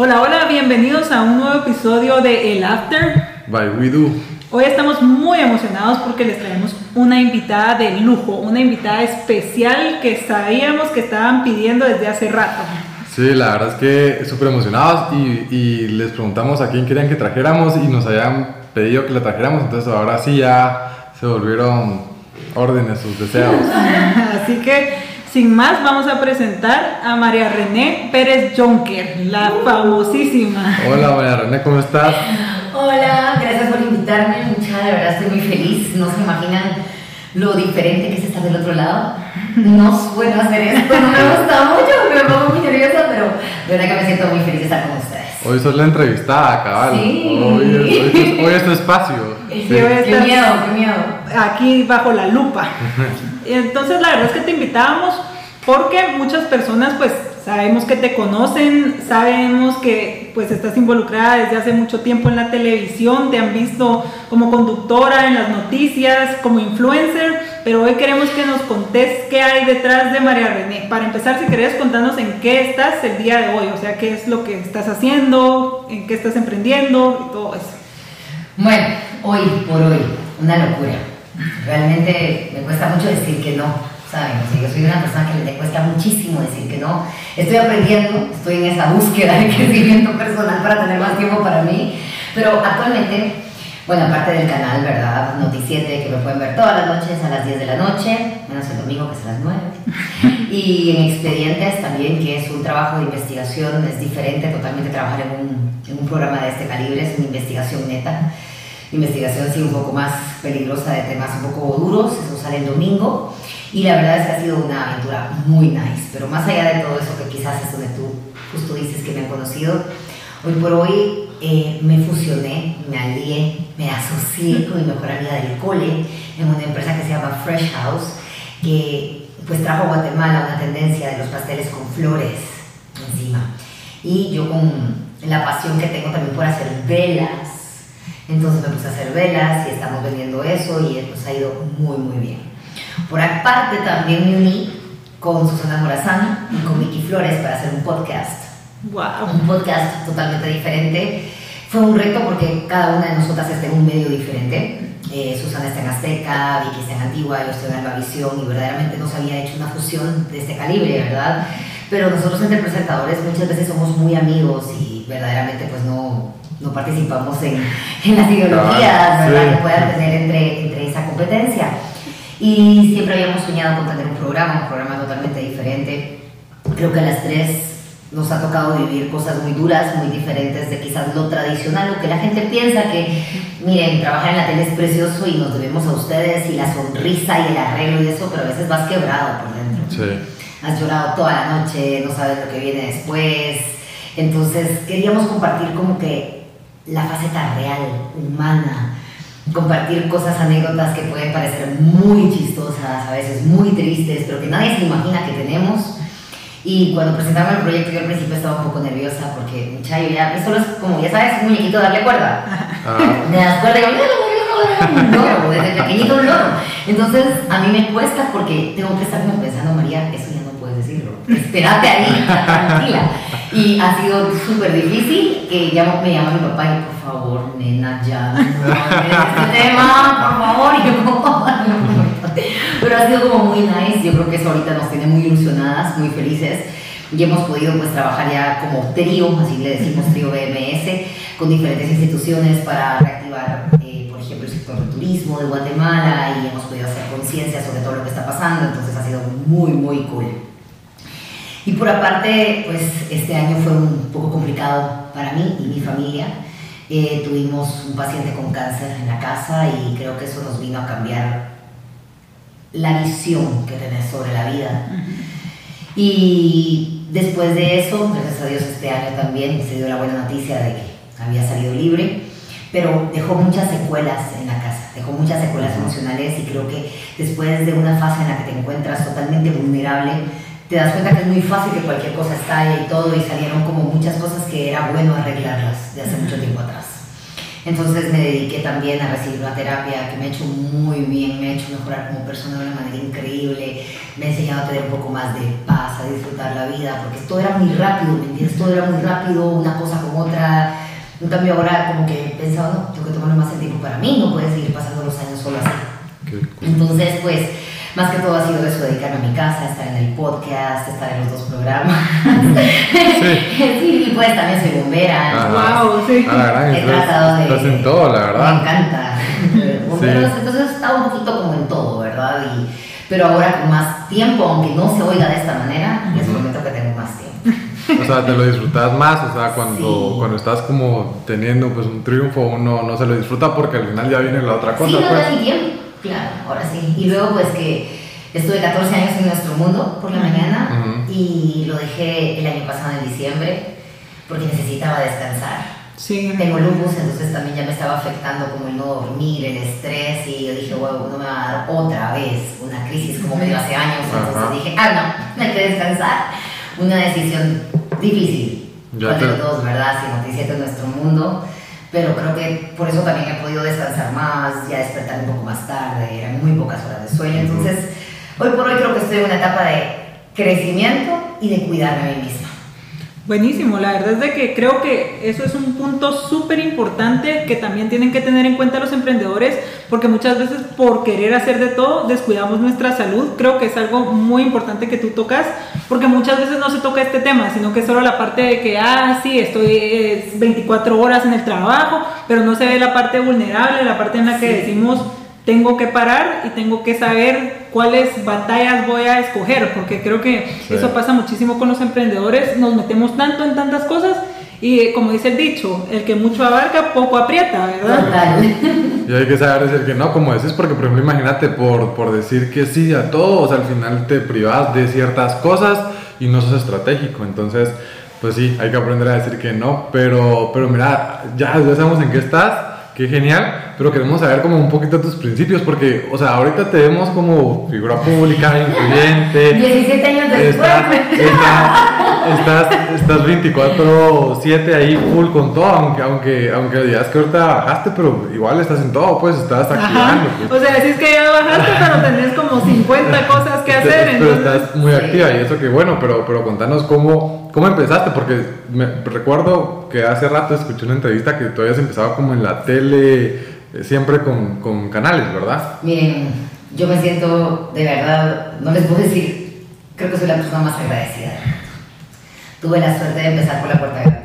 Hola, hola, bienvenidos a un nuevo episodio de El After. By We Do. Hoy estamos muy emocionados porque les traemos una invitada de lujo, una invitada especial que sabíamos que estaban pidiendo desde hace rato. Sí, la verdad es que súper emocionados y, y les preguntamos a quién querían que trajéramos y nos habían pedido que la trajéramos, entonces ahora sí ya se volvieron órdenes sus deseos. Así que sin más, vamos a presentar a María René Pérez Jonker, la famosísima. Hola María René, ¿cómo estás? Hola, gracias por invitarme. Mucha, de verdad estoy muy feliz. No se imaginan lo diferente que es estar del otro lado. No suelo hacer esto, no me gusta mucho, me pongo muy nerviosa, pero de verdad que me siento muy feliz de estar con ustedes. Hoy sos la entrevistada, cabal. Sí. Hoy, es, hoy es- hoy es tu espacio. Sí, Sí. hoy Qué miedo, qué miedo. Aquí bajo la lupa. Entonces, la verdad es que te invitábamos porque muchas personas, pues, sabemos que te conocen, sabemos que, pues, estás involucrada desde hace mucho tiempo en la televisión, te han visto como conductora en las noticias, como influencer, pero hoy queremos que nos contés qué hay detrás de María René. Para empezar, si querés contarnos en qué estás el día de hoy, o sea, qué es lo que estás haciendo, en qué estás emprendiendo y todo eso. Bueno, hoy por hoy, una locura. Realmente me cuesta mucho decir que no, ¿saben? O sea, yo soy una persona que le cuesta muchísimo decir que no. Estoy aprendiendo, estoy en esa búsqueda de crecimiento personal para tener más tiempo para mí. Pero actualmente, bueno, aparte del canal, ¿verdad? Noticiete, que me pueden ver todas las noches a las 10 de la noche, menos el domingo que es a las 9. Y en Expedientes también, que es un trabajo de investigación, es diferente totalmente trabajar en un, en un programa de este calibre, es una investigación neta investigación sí un poco más peligrosa de temas un poco duros, eso sale el domingo y la verdad es que ha sido una aventura muy nice, pero más allá de todo eso que quizás es donde tú justo dices que me han conocido, hoy por hoy eh, me fusioné, me alié, me asocié con mi mejor amiga del cole en una empresa que se llama Fresh House, que pues trajo a Guatemala una tendencia de los pasteles con flores encima. Y yo con la pasión que tengo también por hacer velas, entonces me puse a hacer velas y estamos vendiendo eso y nos ha ido muy, muy bien. Por aparte también me uní con Susana Morazán y con Vicky Flores para hacer un podcast. ¡Wow! Un podcast totalmente diferente. Fue un reto porque cada una de nosotras está en un medio diferente. Eh, Susana está en Azteca, Vicky está en Antigua, yo estoy en Albavisión y verdaderamente no se había hecho una fusión de este calibre, ¿verdad? Pero nosotros entre presentadores muchas veces somos muy amigos y verdaderamente pues no, no participamos en, en las ideologías, ¿verdad? sí. Que puedan tener entre, entre esa competencia. Y siempre habíamos soñado con tener un programa, un programa totalmente diferente. Creo que a las tres nos ha tocado vivir cosas muy duras, muy diferentes de quizás lo tradicional, lo que la gente piensa que, miren, trabajar en la tele es precioso y nos debemos a ustedes y la sonrisa y el arreglo y eso, pero a veces vas quebrado por dentro Sí. has llorado toda la noche, no sabes lo que viene después. Entonces queríamos compartir como que la faceta real, humana, compartir cosas, anécdotas que pueden parecer muy chistosas, a veces muy tristes, pero que nadie se imagina que tenemos. Y cuando presentamos el proyecto yo al principio estaba un poco nerviosa porque, muchacho, ya, eso es como, ya sabes, un muñequito darle cuerda. Ah, Me das cuerda y digo, un loro, desde pequeñito un loro. Entonces, a mí me cuesta porque tengo que estar como pensando, María, eso ya no puedes decirlo. Espérate ahí, tranquila. Y ha sido súper difícil que llamo, me llama mi papá y por favor, nena, ya no este tema, por favor. Y yo como, pero ha sido como muy nice. Yo creo que eso ahorita nos tiene muy ilusionadas, muy felices. Y hemos podido pues trabajar ya como trío, así le decimos trío BMS, con diferentes instituciones para reactivar, eh, por ejemplo, el sector del turismo de Guatemala y hemos podido hacer conciencia sobre todo lo que está pasando, entonces ha sido muy, muy cool. Y por aparte, pues este año fue un poco complicado para mí y mi familia. Eh, tuvimos un paciente con cáncer en la casa y creo que eso nos vino a cambiar la visión que tenés sobre la vida. Y después de eso, gracias a Dios este año también se dio la buena noticia de que había salido libre, pero dejó muchas secuelas en la casa, dejó muchas secuelas emocionales y creo que después de una fase en la que te encuentras totalmente vulnerable, te das cuenta que es muy fácil que cualquier cosa estalle y todo y salieron como muchas cosas que era bueno arreglarlas de hace mucho tiempo atrás. Entonces me dediqué también a recibir una terapia que me ha hecho muy bien, me ha hecho mejorar como persona de una manera increíble, me ha enseñado a tener un poco más de paz, a disfrutar la vida, porque todo era muy rápido, ¿me entiendes? Todo era muy rápido, una cosa con otra. En cambio ahora como que pensaba, no, tengo que tomarme más el tiempo para mí, no puedes seguir pasando los años solo así. Entonces, pues más que todo ha sido eso, dedicarme a mi casa, estar en el podcast, estar en los dos programas. Sí, y pues también soy bombera. Wow, sí. Ah, He tratado de... Estás en todo, la verdad. Me encanta. Bomberos, entonces he estado un poquito como en todo, ¿verdad? Y, pero ahora con más tiempo, aunque no se oiga de esta manera, les prometo que tengo más tiempo. O sea, te lo disfrutas más, o sea, cuando, cuando estás como teniendo pues un triunfo, uno no se lo disfruta porque al final ya viene la otra cosa. Sí, no pues. Claro, ahora sí. Y luego pues que estuve 14 años en nuestro mundo por la mañana y lo dejé el año pasado en diciembre porque necesitaba descansar. Sí. Tengo lupus, entonces también ya me estaba afectando como el no dormir, el estrés y yo dije, wow, no me va a dar otra vez una crisis como me dio hace años. Entonces dije, ah, no, hay que descansar. Una decisión difícil. Ya te... dos, ¿verdad? Si no te en nuestro mundo pero creo que por eso también he podido descansar más, ya despertar un poco más tarde, eran muy pocas horas de sueño, entonces hoy por hoy creo que estoy en una etapa de crecimiento y de cuidarme a mí misma. Buenísimo, la verdad es de que creo que eso es un punto súper importante que también tienen que tener en cuenta los emprendedores, porque muchas veces por querer hacer de todo descuidamos nuestra salud. Creo que es algo muy importante que tú tocas, porque muchas veces no se toca este tema, sino que solo la parte de que, ah, sí, estoy 24 horas en el trabajo, pero no se ve la parte vulnerable, la parte en la que decimos tengo que parar y tengo que saber cuáles batallas voy a escoger, porque creo que eso pasa muchísimo con los emprendedores, nos metemos tanto en tantas cosas y como dice el dicho, el que mucho abarca, poco aprieta, ¿verdad? Y hay que saber decir que no, como dices, porque por ejemplo, imagínate por, por decir que sí a todo, o sea, al final te privas de ciertas cosas y no sos estratégico, entonces, pues sí, hay que aprender a decir que no, pero, pero mira, ya, ya sabemos en qué estás Qué genial, pero queremos saber como un poquito tus principios, porque, o sea, ahorita te vemos como figura pública, influyente. 17 años después. Estás, estás, 24-7 ahí full con todo, aunque, aunque, aunque digas que ahorita bajaste, pero igual estás en todo, pues estás activando. Pues. O sea, decís que ya bajaste, pero tenés como 50 cosas que hacer. Pero estás muy activa y eso que bueno, pero, pero contanos cómo, cómo empezaste, porque me recuerdo que hace rato escuché una entrevista que tú habías empezado como en la tele eh, siempre con, con, canales, ¿verdad? Miren, yo me siento de verdad, no les puedo decir, creo que soy la persona más agradecida. Tuve la suerte de empezar por la puerta grande.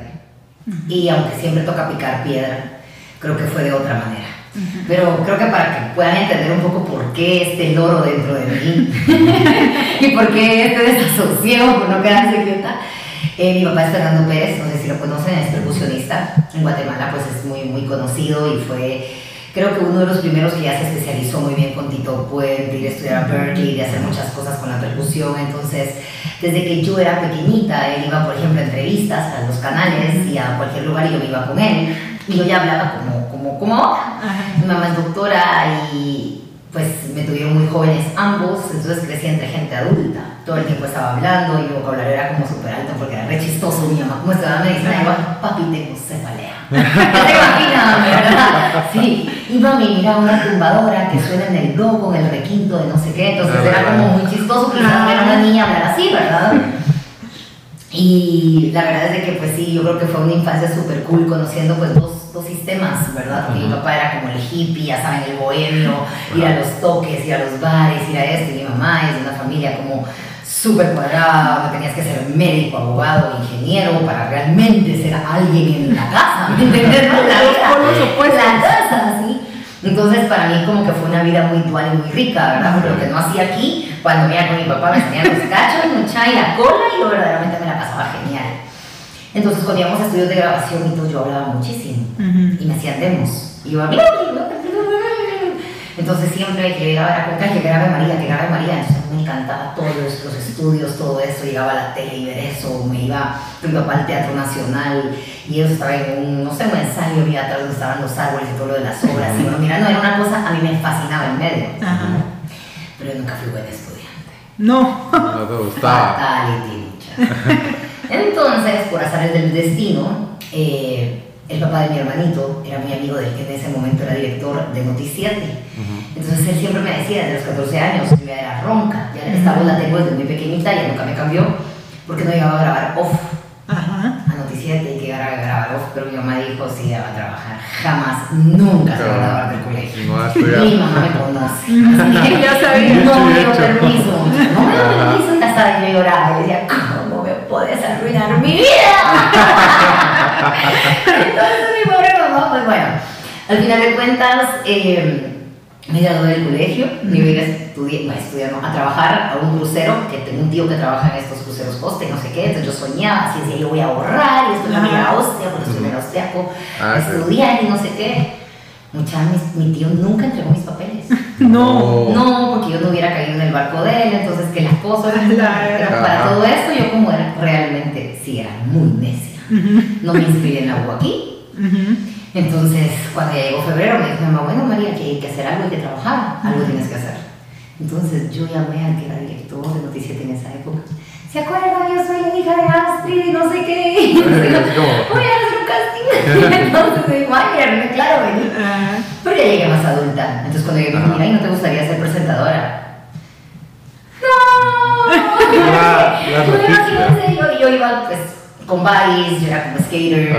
Y aunque siempre toca picar piedra, creo que fue de otra manera. Pero creo que para que puedan entender un poco por qué este loro dentro de mí y por qué este desasosiego por no quedarse quieta, eh, mi papá es Fernando Pérez, no sé si lo conocen, es percusionista. En Guatemala pues es muy, muy conocido y fue, creo que uno de los primeros que ya se especializó muy bien con Tito Puente, ir a estudiar a Berkeley, de hacer muchas cosas con la percusión. Entonces, desde que yo era pequeñita, él iba, por ejemplo, a entrevistas a los canales y a cualquier lugar y yo iba con él. Y yo ya hablaba como, como, como Mi mamá es doctora y pues me tuvieron muy jóvenes ambos, entonces crecí entre gente adulta. Todo el tiempo estaba hablando y mi vocabulario era como súper alto porque era re chistoso. Mi mamá, como estaba medicina, iba, papi, tengo cefalea. ¿Te imaginas, verdad? Sí, iba a mirar una tumbadora que suena en el do con el requinto de no sé qué, entonces ah, era como muy chistoso quizás ver a una niña hablar así, ¿verdad? Y la verdad es de que pues sí, yo creo que fue una infancia súper cool conociendo pues dos dos sistemas, ¿verdad? Porque mi papá era como el hippie, ya saben, el bohemio, ir a los toques, ir a los bares, ir a esto, y mi mamá es de una familia como súper cuadrada, donde tenías que ser médico, abogado, ingeniero, para realmente ser alguien en la casa, ¿me entiendes? La, casa, ¿sí? Entonces para mí como que fue una vida muy dual y muy rica, ¿verdad? Porque lo que no hacía aquí, cuando me iba con mi papá me enseñaba los cachos, mucha y la cola, y yo verdaderamente me la pasaba genial. Entonces, cuando íbamos a estudios de grabación y todo, yo hablaba muchísimo. Y me hacían demos. Y iba, entonces siempre que llegaba a la coca, que grabe María, que grabe María. Entonces me encantaba todos los, estudios, todo eso. Llegaba a la tele y ver eso. Me iba mi papá al Teatro Nacional y ellos estaban en un, no sé, un ensayo había atrás donde estaban los árboles y todo lo de las obras. Y bueno, mira, no era una cosa, a mí me fascinaba en medio. Pero yo nunca fui buen estudiante. No. No te gustaba. Entonces, por azares del destino, eh, el papá de mi hermanito era muy amigo del que en ese momento era director de Noticiante. Entonces él siempre me decía, desde los 14 años, que yo era ronca, ya esta voz la tengo desde muy pequeñita, ya nunca me cambió, porque no llegaba a grabar off. Ajá. A Noticiante y que a grabar off, pero mi mamá dijo, sí, ya va a trabajar. Jamás, nunca se va a grabar del colegio. No. Mi mamá me conoce. Así que Ya sabía. No me dio permiso. No me dio permiso, ya estaba yo lloraba. Y decía, ¿cómo me puedes arruinar mi vida? Entonces mi pobre mamá, pues bueno, al final de cuentas, eh, me gradué del colegio, me iba a ir a estudiar, no, a estudiar, no, a trabajar a un crucero, que tengo un tío que trabaja en estos cruceros coste, no sé qué, entonces yo soñaba, así decía, yo voy a ahorrar, y esto me voy a Austria, porque estoy en austriaco, Ah, a estudiar y no sé qué. Mucha, mi, mi tío nunca entregó mis papeles. No. No, porque yo no hubiera caído en el barco de él, entonces que las cosas. Claro. Pero para todo esto, yo como era realmente, sí, era muy necia. No me inscribí en la U aquí. Ujú. Entonces, cuando ya llegó febrero, me dijo mamá, bueno, María, que hay que hacer algo, hay que trabajar, algo tienes que hacer. Entonces, yo llamé al que era director de Noticiete en esa época. ¿Se acuerdan? Yo soy la hija de Astrid y no sé qué. Voy a hacer un casting. Entonces, María, claro, vení. Pero ya llegué más adulta. Entonces cuando Ajá. mira, ¿y no te gustaría ser presentadora? ¡No! Yo, yo iba pues con buddies, yo era como skater,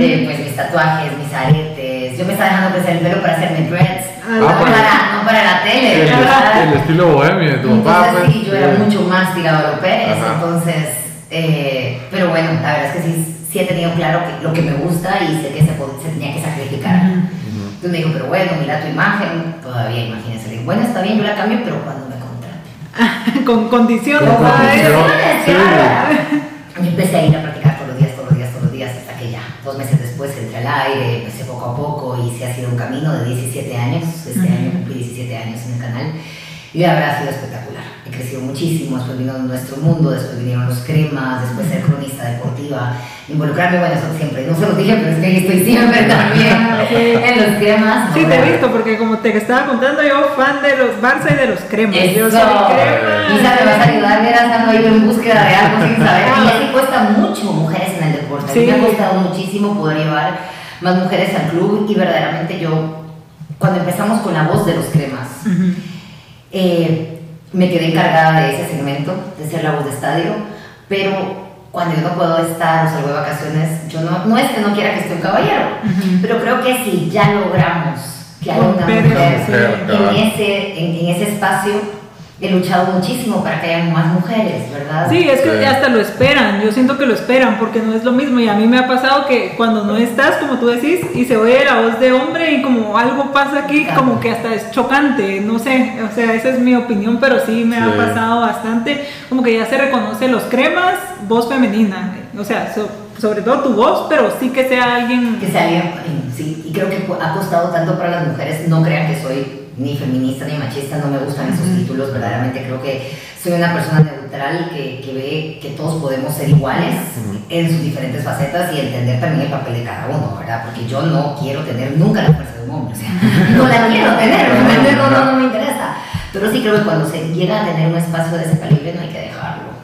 eh, pues mis tatuajes, mis aretes. Yo me estaba dejando crecer el pelo para hacerme dreads. Ah, no, para, no para la tele, El, ¿verdad? el estilo bohemio de tu papá. Entonces pues, sí, yo era sí. mucho más tirado Pérez, Ajá. entonces, eh, pero bueno, la verdad es que sí, sí he tenido claro que, lo que me gusta y sé que se, se tenía que sacrificar. Ujú. Entonces me dijo, pero bueno, mira tu imagen, todavía imagínense. Le digo, bueno, está bien, yo la cambio, pero cuando me contraten. con condiciones. Con ¿sabes? condiciones. Sí. Yo empecé a ir a practicar todos los días, todos los días, todos los días, hasta que ya, dos meses después entré al aire, empecé poco a poco y se ha sido un camino de 17 años. Este año cumplí 17 años en el canal y la verdad ha sido espectacular. He crecido muchísimo, después vino nuestro mundo, después vinieron los cremas, después ser cronista deportiva, involucrarme, bueno, eso siempre, no se lo dije, pero es que estoy siempre también Sí. en los cremas. Sí, te he visto, porque como te estaba contando, yo fan de los Barça y de los cremas. Yo soy crema. Isa, me vas a ayudar, verás, ando ahí en búsqueda de algo sin saber. Y así cuesta mucho mujeres en el deporte. A mí Sí. me ha costado muchísimo poder llevar más mujeres al club y verdaderamente yo, cuando empezamos con la voz de los cremas, eh, me quedé encargada de ese segmento, de ser la voz de estadio, pero cuando yo no puedo estar o salgo de vacaciones, yo no, no es que no quiera que esté un caballero, pero creo que si ya logramos que haya una mujer en ese, en, en ese espacio, he luchado muchísimo para que haya más mujeres, ¿verdad? Sí, es que Sí. hasta lo esperan, yo siento que lo esperan porque no es lo mismo y a mí me ha pasado que cuando no estás, como tú decís, y se oye la voz de hombre y como algo pasa aquí, Claro. como que hasta es chocante, no sé, o sea, esa es mi opinión, pero sí me ha pasado bastante, como que ya se reconoce los cremas, voz femenina, o sea, so- sobre todo tu voz, pero sí que sea alguien... que sea alguien, sí, y creo que ha costado tanto para las mujeres, no crean que soy ni feminista ni machista, no me gustan esos títulos, verdaderamente creo que soy una persona neutral que, que ve que todos podemos ser iguales en sus diferentes facetas y entender también el papel de cada uno, ¿verdad? Porque yo no quiero tener nunca la fuerza de un hombre, o sea, no la quiero tener, no, no, no me interesa, pero sí creo que cuando se llega a tener un espacio de ese calibre no hay que dejarlo.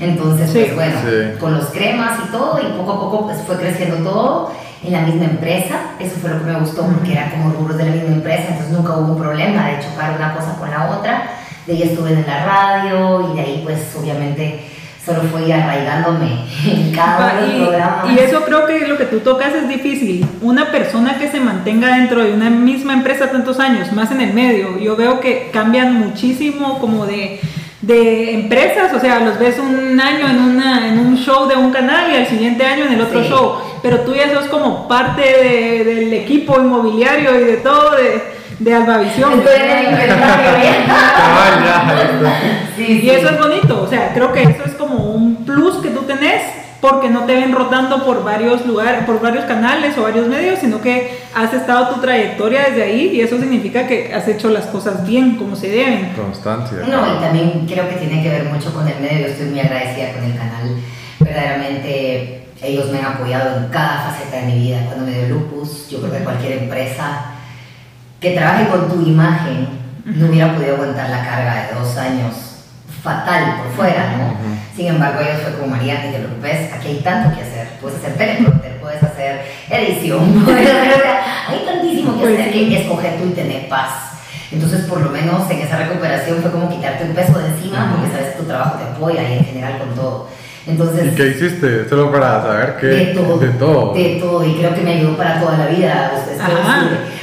Entonces, Sí. pues bueno, Sí. con los cremas y todo, y poco a poco pues fue creciendo todo en la misma empresa. Eso fue lo que me gustó porque era como rubros de la misma empresa, entonces nunca hubo un problema de chocar una cosa con la otra. De ahí estuve en la radio y de ahí pues obviamente solo fue ir arraigándome en cada Y, programas. y eso creo que lo que tú tocas es difícil. Una persona que se mantenga dentro de una misma empresa tantos años, más en el medio, yo veo que cambian muchísimo como de, de empresas, o sea, los ves un año en, una, en un show de un canal y al siguiente año en el otro Sí. show, pero tú ya sos como parte de- del equipo inmobiliario y de todo de, de Albavisión. Sí, Y eso es bonito, o sea, creo que eso es como un plus que tú tenés porque no te ven rotando por varios lugares, por varios canales o varios medios, sino que has estado tu trayectoria desde ahí y eso significa que has hecho las cosas bien, como se deben. Constancia. No, y también creo que tiene que ver mucho con el medio. Yo estoy muy agradecida con el canal. Verdaderamente, ellos me han apoyado en cada faceta de mi vida. Cuando me dio lupus, yo creo que cualquier empresa que trabaje con tu imagen no hubiera podido aguantar la carga de dos años fatal por fuera, ¿no? Ujú. Sin embargo, ellos fue como María, no te preocupes, aquí hay tanto que hacer. Puedes hacer teleprompter, puedes hacer edición, puedes hacer, hay tantísimo que Pues hacer que escoger tú y tener paz. Entonces, por lo menos en esa recuperación fue como quitarte un peso de encima, porque sabes que tu trabajo te apoya y en general con todo. Entonces, ¿Y qué hiciste? Solo para saber qué. de todo. De todo. De todo. Y creo que me ayudó para toda la vida. Ustedes.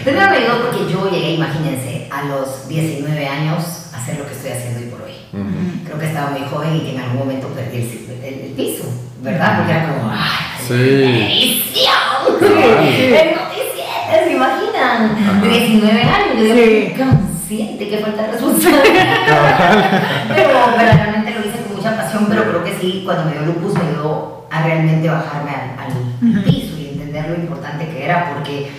Primero me ayudó porque yo llegué, imagínense, a los 19 años a hacer lo que estoy haciendo hoy por hoy. Ujú. Creo que estaba muy joven y que en algún momento perdí el, el- el piso, ¿verdad? Porque era como, ¡ay! Sí. ¿Se imaginan? Ajá. De 19 años. Yo Sí. consciente, qué falta de responsabilidad. pero, pero realmente lo hice con mucha pasión, pero creo que sí, cuando me dio lupus me ayudó a realmente bajarme al, al piso y entender lo importante que era, porque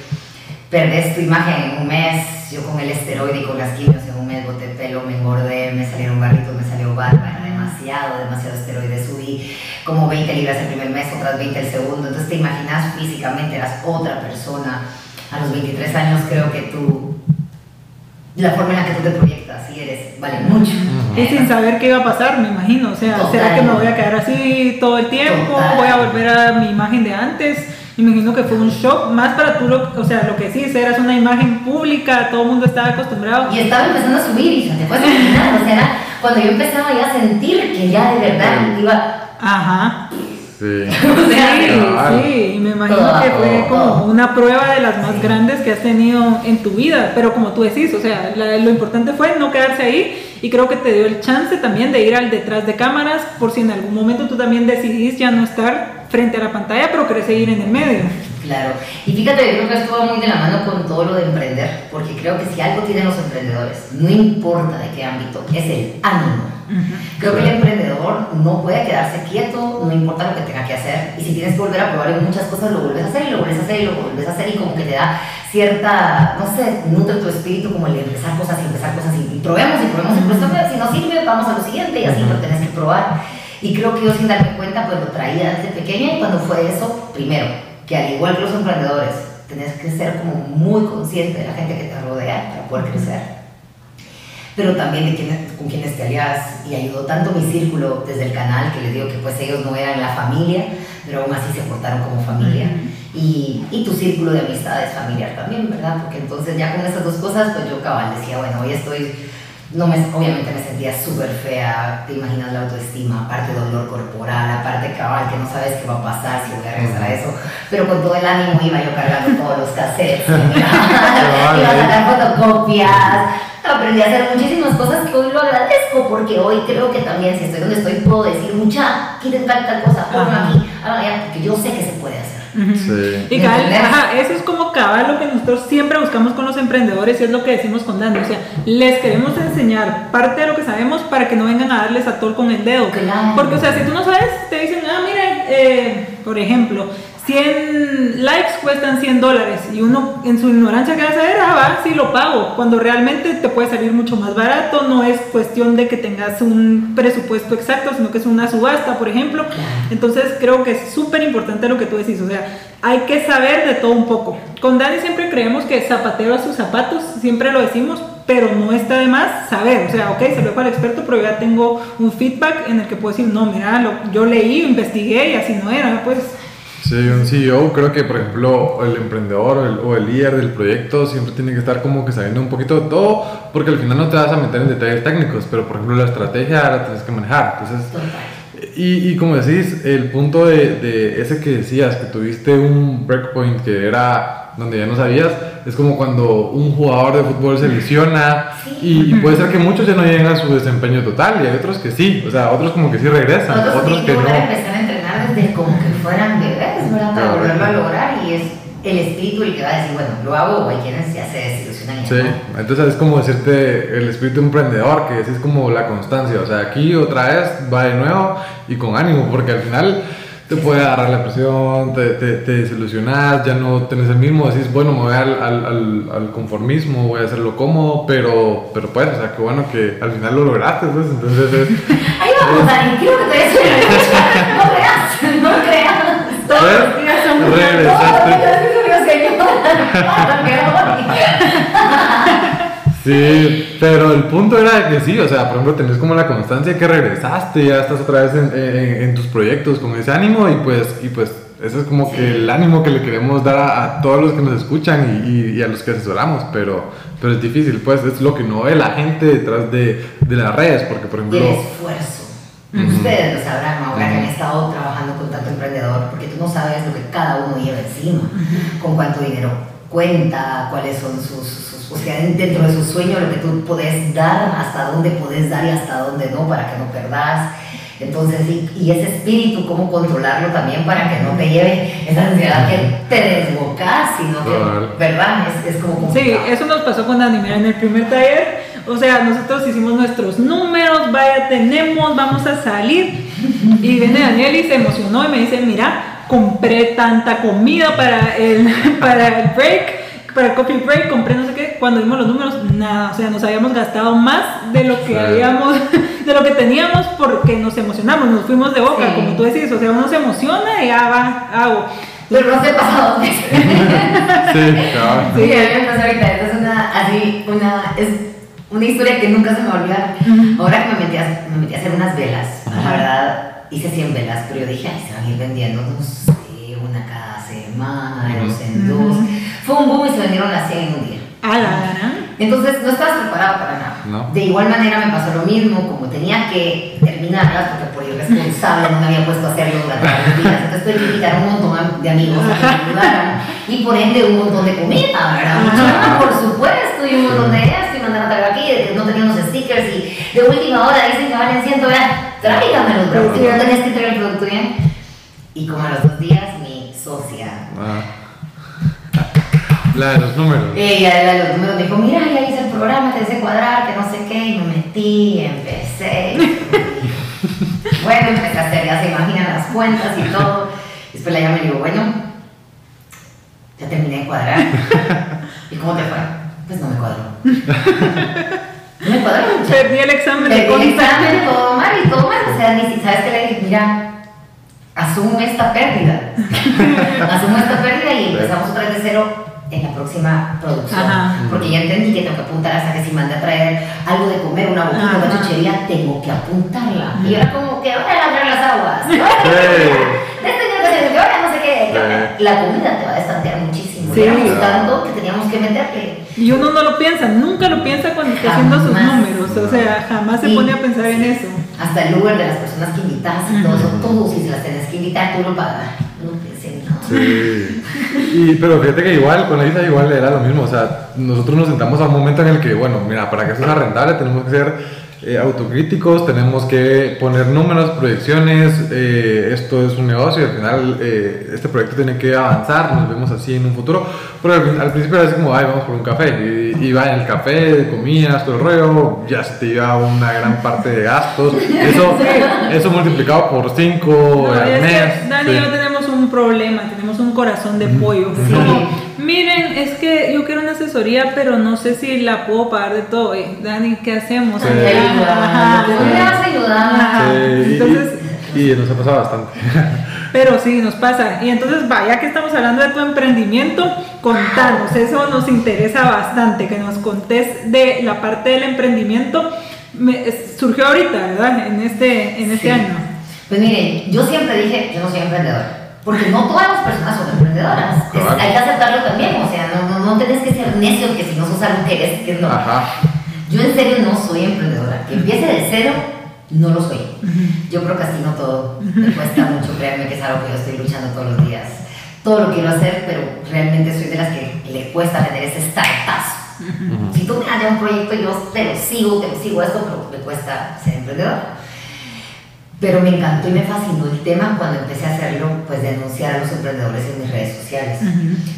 perdés tu imagen en un mes, yo con el esteroide y con las quimios en un mes boté pelo, me engordé, me salieron barritos, me salió barba, era demasiado, demasiado esteroide, subí como 20 libras el primer mes, otras 20 el segundo, entonces te imaginas físicamente, eras otra persona, a los 23 años creo que tú, la forma en la que tú te proyectas y eres, vale mucho. Y sin saber qué iba a pasar, me imagino. O sea, ¿será Total. que me voy a quedar así todo el tiempo? Total. ¿Voy a volver a mi imagen de antes? Me imagino que fue un shock, más para tú, lo- o sea, lo que sí, eras una imagen pública, todo el mundo estaba acostumbrado. Y estaba empezando a subir y se te puedes imaginar, o sea, era cuando yo empezaba ya a sentir que ya de verdad iba, Ajá. Sí. o sea, Sí, y me imagino que fue como una prueba de las más grandes que has tenido en tu vida, pero como tú decís, o sea, la- lo importante fue no quedarse ahí y creo que te dio el chance también de ir al detrás de cámaras por si en algún momento tú también decidís ya no estar frente a la pantalla, pero querés seguir en el medio. Claro, y fíjate, yo creo que esto va muy de la mano con todo lo de emprender, porque creo que si algo tienen los emprendedores, no importa de qué ámbito, es el ánimo. Creo que el emprendedor no puede quedarse quieto, no importa lo que tenga que hacer, y si tienes que volver a probar en muchas cosas, lo vuelves a hacer y lo vuelves a hacer y lo vuelves a hacer, y como que te da cierta, no sé, nutre tu espíritu como el de empezar cosas y empezar cosas y, y probemos y probemos, y probemos, si no sirve, vamos a lo siguiente y así lo tenés que probar. Y creo que yo sin darme cuenta, pues lo traía desde pequeña y cuando fue eso, primero, que al igual que los emprendedores, tenés que ser como muy consciente de la gente que te rodea para poder crecer. Pero también de quiénes, con quienes te alias y ayudó tanto mi círculo desde el canal que les digo que pues ellos no eran la familia pero aún así se portaron como familia. Y, y tu círculo de amistades familiar también verdad porque entonces ya con esas dos cosas pues yo cabal decía bueno hoy estoy no me, obviamente me sentía súper fea, te imaginas la autoestima, aparte dolor corporal, aparte cabal, que no sabes qué va a pasar si voy a regresar a eso, pero con todo el ánimo iba yo cargando todos los cassettes, iba, a sacar fotocopias, aprendí a hacer muchísimas cosas que hoy lo agradezco, porque hoy creo que también si estoy donde estoy puedo decir, mucha, quiten tal, tal cosa, ponlo aquí, allá, porque yo sé que se puede hacer. Sí. Y ¿Me cabal, entendés? ajá, eso es como cabal lo que nosotros siempre buscamos con los emprendedores y es lo que decimos con Dani. O sea, les queremos enseñar parte de lo que sabemos para que no vengan a darles a tol con el dedo. Claro. Porque, o sea, si tú no sabes, te dicen, ah, mira, eh, por ejemplo, 100 likes cuestan 100 dólares y uno en su ignorancia que va a saber, ah, va, sí lo pago, cuando realmente te puede salir mucho más barato, no es cuestión de que tengas un presupuesto exacto, sino que es una subasta, por ejemplo. Entonces creo que es súper importante lo que tú decís, o sea, hay que saber de todo un poco. Con Dani siempre creemos que zapatero a sus zapatos, siempre lo decimos, pero no está de más saber, o sea, ok, se lo dejo al experto, pero ya tengo un feedback en el que puedo decir, no, mira, lo- yo leí, investigué y así no era, pues... Sí, un CEO creo que, por ejemplo, el emprendedor o el, o el líder del proyecto siempre tiene que estar como que sabiendo un poquito de todo, porque al final no te vas a meter en detalles técnicos, pero por ejemplo la estrategia la tienes que manejar. Entonces, y, y como decís, el punto de, de ese que decías, que tuviste un breakpoint que era donde ya no sabías, es como cuando un jugador de fútbol se lesiona Sí. y, puede ser que muchos ya no lleguen a su desempeño total y hay otros que sí, o sea, otros como que sí regresan, otros sí que no. Desde como que fueran bebés, ¿verdad? Para volverlo a lograr y es el espíritu el que va a decir, bueno, lo hago o hay quienes ya se desilusionan Sí, no. entonces es como decirte el espíritu emprendedor, que es como la constancia, o sea, aquí otra vez va de nuevo y con ánimo, porque al final te puede agarrar la presión, te, te, te desilusionas, ya no tenés el mismo, decís, bueno, me voy al, al, al, al conformismo, voy a hacerlo cómodo, pero, pero pues, o sea, qué bueno que al final lo lograste, pues, entonces es... Ahí vamos, Dani, creo que te No creas, no creas. Todos los días son ¿Eh? Regresaste. Todos los días son señora. que voy. Sí, pero el punto era que sí, o sea, por ejemplo, tenés como la constancia que regresaste, ya estás otra vez en, tus proyectos con ese ánimo y pues, y pues ese es como que el ánimo que le queremos dar a, todos los que nos escuchan y, a los que asesoramos, pero, pero es difícil, pues es lo que no ve la gente detrás de, las redes, porque por ejemplo... del esfuerzo. Ustedes lo sabrán ahora que han estado trabajando con tanto emprendedor, porque tú no sabes lo que cada uno lleva encima, con cuánto dinero cuenta, cuáles son sus, sus- o sea, dentro de sus sueños, lo que tú puedes dar, hasta dónde puedes dar y hasta dónde no, para que no perdas. Entonces, y, y ese espíritu, cómo controlarlo también para que no te lleve esa ansiedad que te desbocas, sino que. ¿verdad? Es, es como Sí, complicado. eso nos pasó con Dani. Mira, en el primer taller, o sea, nosotros hicimos nuestros números, vaya, tenemos, vamos a salir. Y viene Daniel y se emocionó y me dice, mira, compré tanta comida para el, para el break, para el coffee break, compré no sé qué. Cuando vimos los números, nada, o sea, nos habíamos gastado más de lo que habíamos, de lo que teníamos porque nos emocionamos, nos fuimos de boca, Sí. como tú decís, o sea, uno se emociona y ya va, hago. Pero no dos veces. Sí, cabal. Sí, a mí me pasó ahorita. Es una, así, una, es una historia que nunca se me va a olvidar. Ahora que me metí, a, me metí a hacer unas velas, la verdad, hice 100 velas, pero yo dije, ay, se van a ir vendiendo, no sé, una cada semana, dos en dos. Fue un boom y se vendieron las 100 en un día. A la gran. Entonces no estabas preparado para nada. No. De igual manera me pasó lo mismo, como tenía que terminarlas, porque por irresponsable no me había puesto a hacerlo durante varios días. Entonces tuve que invitar a un montón de amigos a que me ayudaran y por ende un montón de comida, ¿verdad? Mucha, por supuesto, y un montón de que mandaron a traer aquí, de que no teníamos stickers y de última hora dicen que valen 100, vean, tráigamelos, bro, porque no tenés que traer el producto bien. Y como a los dos días, mi socia Ah. La de los números. ella de los números me dijo, mira, ya hice el programa, te hice cuadrar, que no sé qué, y me metí, empecé. bueno, empecé a hacer, ya se imaginan las cuentas y todo. Después la llama y digo, bueno, ya terminé de cuadrar. ¿Y cómo te fue? Pues no me cuadró. No me cuadró. muchacho. Perdí el examen de Perdí el examen, todo mal y todo mal. O sea, ni si sabes que le dije, mira, asume esta pérdida. asume esta pérdida y empezamos otra vez de cero en la próxima producción. Ajá. Porque ya entendí que tengo que apuntar hasta que si mandé a traer algo de comer, una boquita, Ajá. una chuchería, tengo que apuntarla. Y era como que ahora a lavar las aguas. Sí. De este. Sí. La comida te va a destantear muchísimo. Sí. Y éramos tanto que teníamos que meterle. Y uno no lo piensa, nunca lo piensa cuando está haciendo sus números, o sea, jamás se pone a pensar en eso. hasta el Uber de las personas que invitas y todo eso, todo si se las tenés que invitar, tú lo pagas. No pensé nada. Sí. Y, pero fíjate que igual, con la Isa igual era lo mismo. O sea, nosotros nos sentamos a un momento en el que, bueno, mira, para que esto sea rentable tenemos que ser eh, autocríticos, tenemos que poner números, proyecciones. eh, esto es un negocio y al final eh, este proyecto tiene que avanzar. Nos vemos así en un futuro. Pero al, al principio era así como, ay, vamos por un café. Y, y va en el café, comías, todo el rollo, ya se te iba una gran parte de gastos. Eso, eso multiplicado por 5 No, al es mes. que Dani sí. Un problema, tenemos un corazón de pollo. Sí. Como, miren, es que yo quiero una asesoría, pero no sé si la puedo pagar de todo. Eh, Dani, ¿qué hacemos? Sí. Ajá, tú me vas a ayudar. Ajá. Sí, Entonces, y, y nos ha pasado bastante. pero sí, nos pasa. Y entonces, vaya que estamos hablando de tu emprendimiento, contanos, eso nos interesa bastante, que nos contés de la parte del emprendimiento. Me- surgió ahorita, ¿verdad? En este, en este Sí. año. Pues miren, yo siempre dije, yo no soy emprendedora. Porque no todas las personas son emprendedoras. Es- Correcto. hay que aceptarlo también. O sea, no, no, no tenés que ser necio que si no sos algo que eres, que no. Ajá. Yo en serio no soy emprendedora. Que empiece de cero, no lo soy. Yo procrastino todo. Me cuesta mucho, créanme que es algo que yo estoy luchando todos los días. Todo lo quiero hacer, pero realmente soy de las que le cuesta tener ese startazo. Si tú me das ya un proyecto, yo te lo sigo, te lo sigo esto, pero me cuesta ser emprendedora. Pero me encantó y me fascinó el tema cuando empecé a hacerlo, pues de anunciar a los emprendedores en mis redes sociales.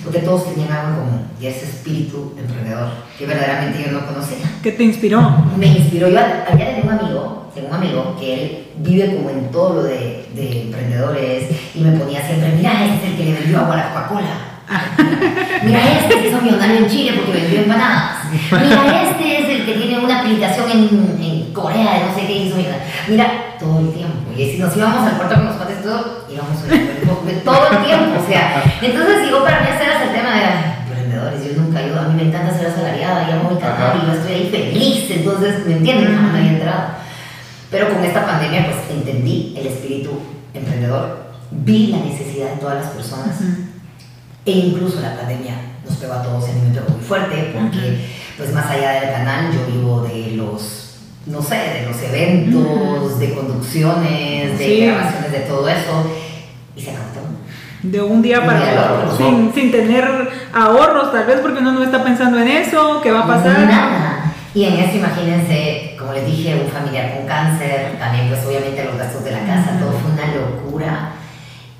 Porque todos tenían algo en común, y ese espíritu emprendedor que verdaderamente yo no conocía ¿Qué te inspiró? me inspiró. Yo había tenido un amigo, tengo un amigo que él vive como en todo lo de, de emprendedores y me ponía siempre, mira, este es el que le vendió agua a la Coca-Cola. Mira, este se hizo millonario en Chile porque vendió empanadas. Mira, este es el que tiene una aplicación en, en Corea de no sé qué hizo millonario. Mira, todo el tiempo. Y si nos íbamos al cuarto con los padres y todo, íbamos oyendo todo el tiempo. O sea, entonces digo, para mí hacer el tema de emprendedores. Yo nunca ido, a mí me encanta ser asalariada, y amo mi canal y yo estoy ahí feliz. Entonces, ¿me entienden? Jamás me había entrado. Pero con esta pandemia, pues entendí el espíritu emprendedor vi la necesidad de todas las personas e incluso la pandemia nos pegó a todos en un momento muy fuerte porque pues más allá del canal yo vivo de los, no sé, de los eventos, de conducciones, de grabaciones, de todo eso y se acabó de un día para otro, sin, sin, tener ahorros tal vez porque uno no está pensando en eso, qué va a pasar. Nada. Y en eso imagínense, como les dije, un familiar con cáncer, también pues obviamente los gastos de la casa, todo fue una locura.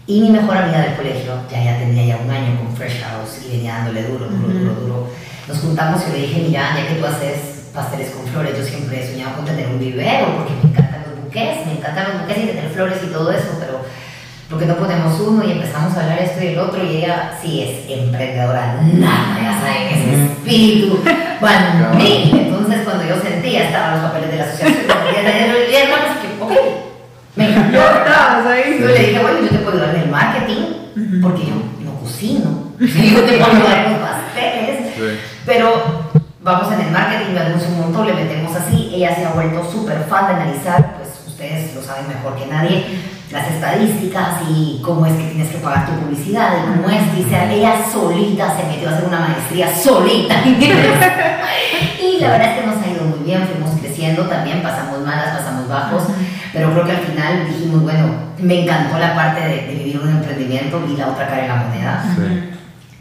Y mi mejor amiga del colegio, ya, ya tenía ya un año con Fresh House y venía dándole duro, duro, duro, duro. Nos juntamos y le dije, mira, ya que tú haces pasteles con flores, yo siempre he soñado con tener un vivero porque me encantan los buques, me encantan los buques y tener flores y todo eso, pero porque no ponemos uno y empezamos a hablar esto y el otro y ella sí es emprendedora, nada, ya saben, ese espíritu, bueno, mí. Entonces cuando yo sentía, estaban los papeles de la asociación, y que, ok, me encantó. Yo le dije, bueno, yo te puedo ayudar en el marketing, porque yo no cocino, yo te puedo ayudar con pasteles, pero vamos en el marketing, me anuncio un montón, le metemos así, ella se ha vuelto súper fan de analizar, pues ustedes lo saben mejor que nadie, las estadísticas y cómo es que tienes que pagar tu publicidad y cómo es, dice, ella solita se metió a hacer una maestría solita. y la verdad es que nos ha ido muy bien, fuimos creciendo también, pasamos malas, pasamos bajos, pero creo que al final dijimos, bueno, me encantó la parte de, vivir un emprendimiento y la otra cara en la moneda.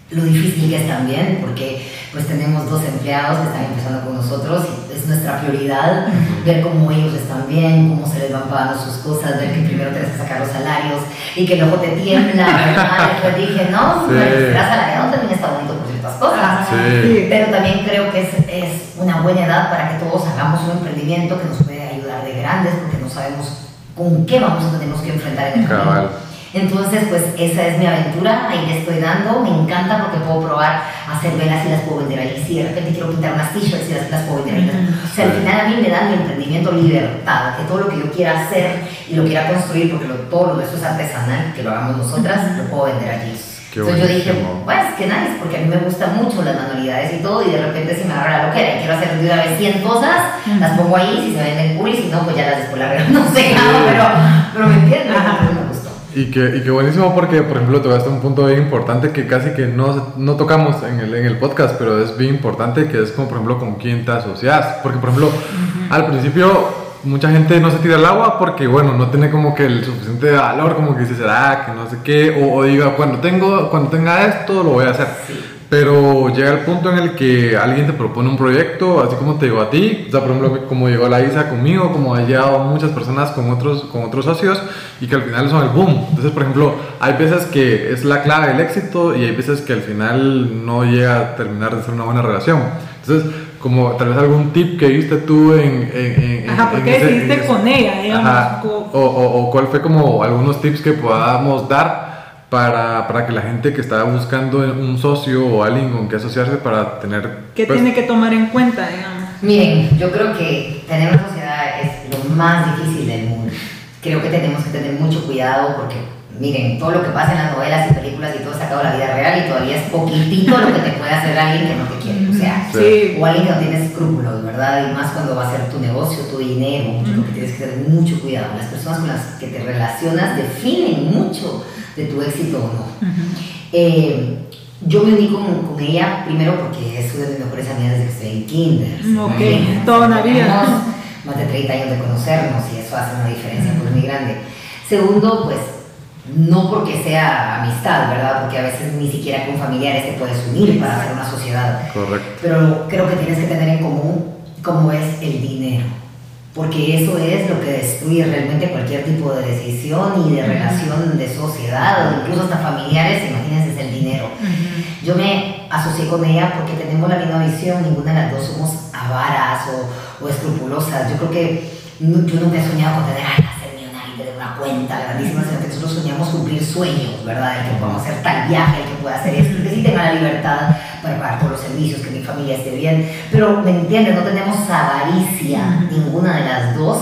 Lo difícil que es también, porque pues tenemos dos empleados que están empezando con nosotros y es nuestra prioridad ver cómo ellos están bien, cómo se les van pagando sus cosas, ver que primero tienes que sacar los salarios y que luego te tiembla, ¿verdad? Después dije, no, sí. el salariado también está bonito por ciertas cosas, sí. pero también creo que es, es una buena edad para que todos hagamos un emprendimiento que nos puede ayudar de grandes porque no sabemos con qué vamos a tener que enfrentar en el camino. Entonces, pues esa es mi aventura, ahí le estoy dando, me encanta porque puedo probar hacer velas y las puedo vender ahí, si de repente quiero pintar unas t-shirts y las, las, puedo vender ahí. O sea, al final a mí me da mi emprendimiento libertad, que todo lo que yo quiera hacer y lo quiera construir, porque todo lo de eso es artesanal, que lo hagamos nosotras, lo puedo vender allí. Entonces yo dije, pues qué nice, porque a mí me gustan mucho las manualidades y todo, y de repente se me agarra la loquera y quiero hacer de una vez 100 cosas, las pongo ahí, si se venden cool, y si no, pues ya las después no sé, pero, pero me entiendes. Y que, y que buenísimo porque, por ejemplo, te tocaste un punto bien importante que casi que no, no tocamos en el, en el podcast, pero es bien importante, que es como, por ejemplo, con quién te asocias. Porque, por ejemplo, al principio mucha gente no se tira al agua porque, bueno, no tiene como que el suficiente valor, como que dice, será que no sé qué, o, diga, cuando, tengo, cuando tenga esto, lo voy a hacer. Pero llega el punto en el que alguien te propone un proyecto, así como te llegó a ti, o sea, por ejemplo, como llegó la Isa conmigo, como ha llegado muchas personas con otros, con otros socios, y que al final son el boom. Entonces, por ejemplo, hay veces que es la clave del éxito y hay veces que al final no llega a terminar de ser una buena relación. Entonces, como tal vez algún tip que viste tú en... en, ajá, ¿por qué decidiste con ella? Digamos, ajá, o, o, o cuál fue como algunos tips que podamos dar para, para, que la gente que está buscando un socio o alguien con que asociarse para tener... ¿Qué pues, tiene que tomar en cuenta, digamos? Miren, yo creo que tener una sociedad es lo más difícil del mundo. Creo que tenemos que tener mucho cuidado porque, miren, todo lo que pasa en las novelas y películas y todo sacado de la vida real y todavía es poquitito lo que te puede hacer alguien que no te quiere. O sea, sí. o alguien que no tiene escrúpulos, ¿verdad? Y más cuando va a ser tu negocio, tu dinero. Yo creo que tienes que tener mucho cuidado. Las personas con las que te relacionas definen mucho de tu éxito o no. eh, yo me uní con, con, ella primero porque es una de mis mejores amigas desde que estoy en kinder. Ok, toda una vida. Más de 30 años de conocernos y eso hace una diferencia pues, muy grande. Segundo, pues no porque sea amistad, ¿verdad? Porque a veces ni siquiera con familiares te puedes unir para hacer una sociedad. Correcto. Pero creo que tienes que tener en común cómo es el dinero porque eso es lo que destruye realmente cualquier tipo de decisión y de relación de sociedad o incluso hasta familiares, imagínense, es el dinero. Yo me asocié con ella porque tenemos la misma visión, ninguna de las dos somos avaras o, o escrupulosas. Yo creo que yo nunca he soñado con tener, ay, ser millonario, tener una cuenta grandísima, sino que nosotros soñamos cumplir sueños, ¿verdad? El que podamos hacer tal viaje, el que pueda hacer esto, que sí tenga la libertad para pagar todos los servicios, que mi familia esté bien. Pero, ¿me entiendes? No tenemos avaricia, ninguna de las dos,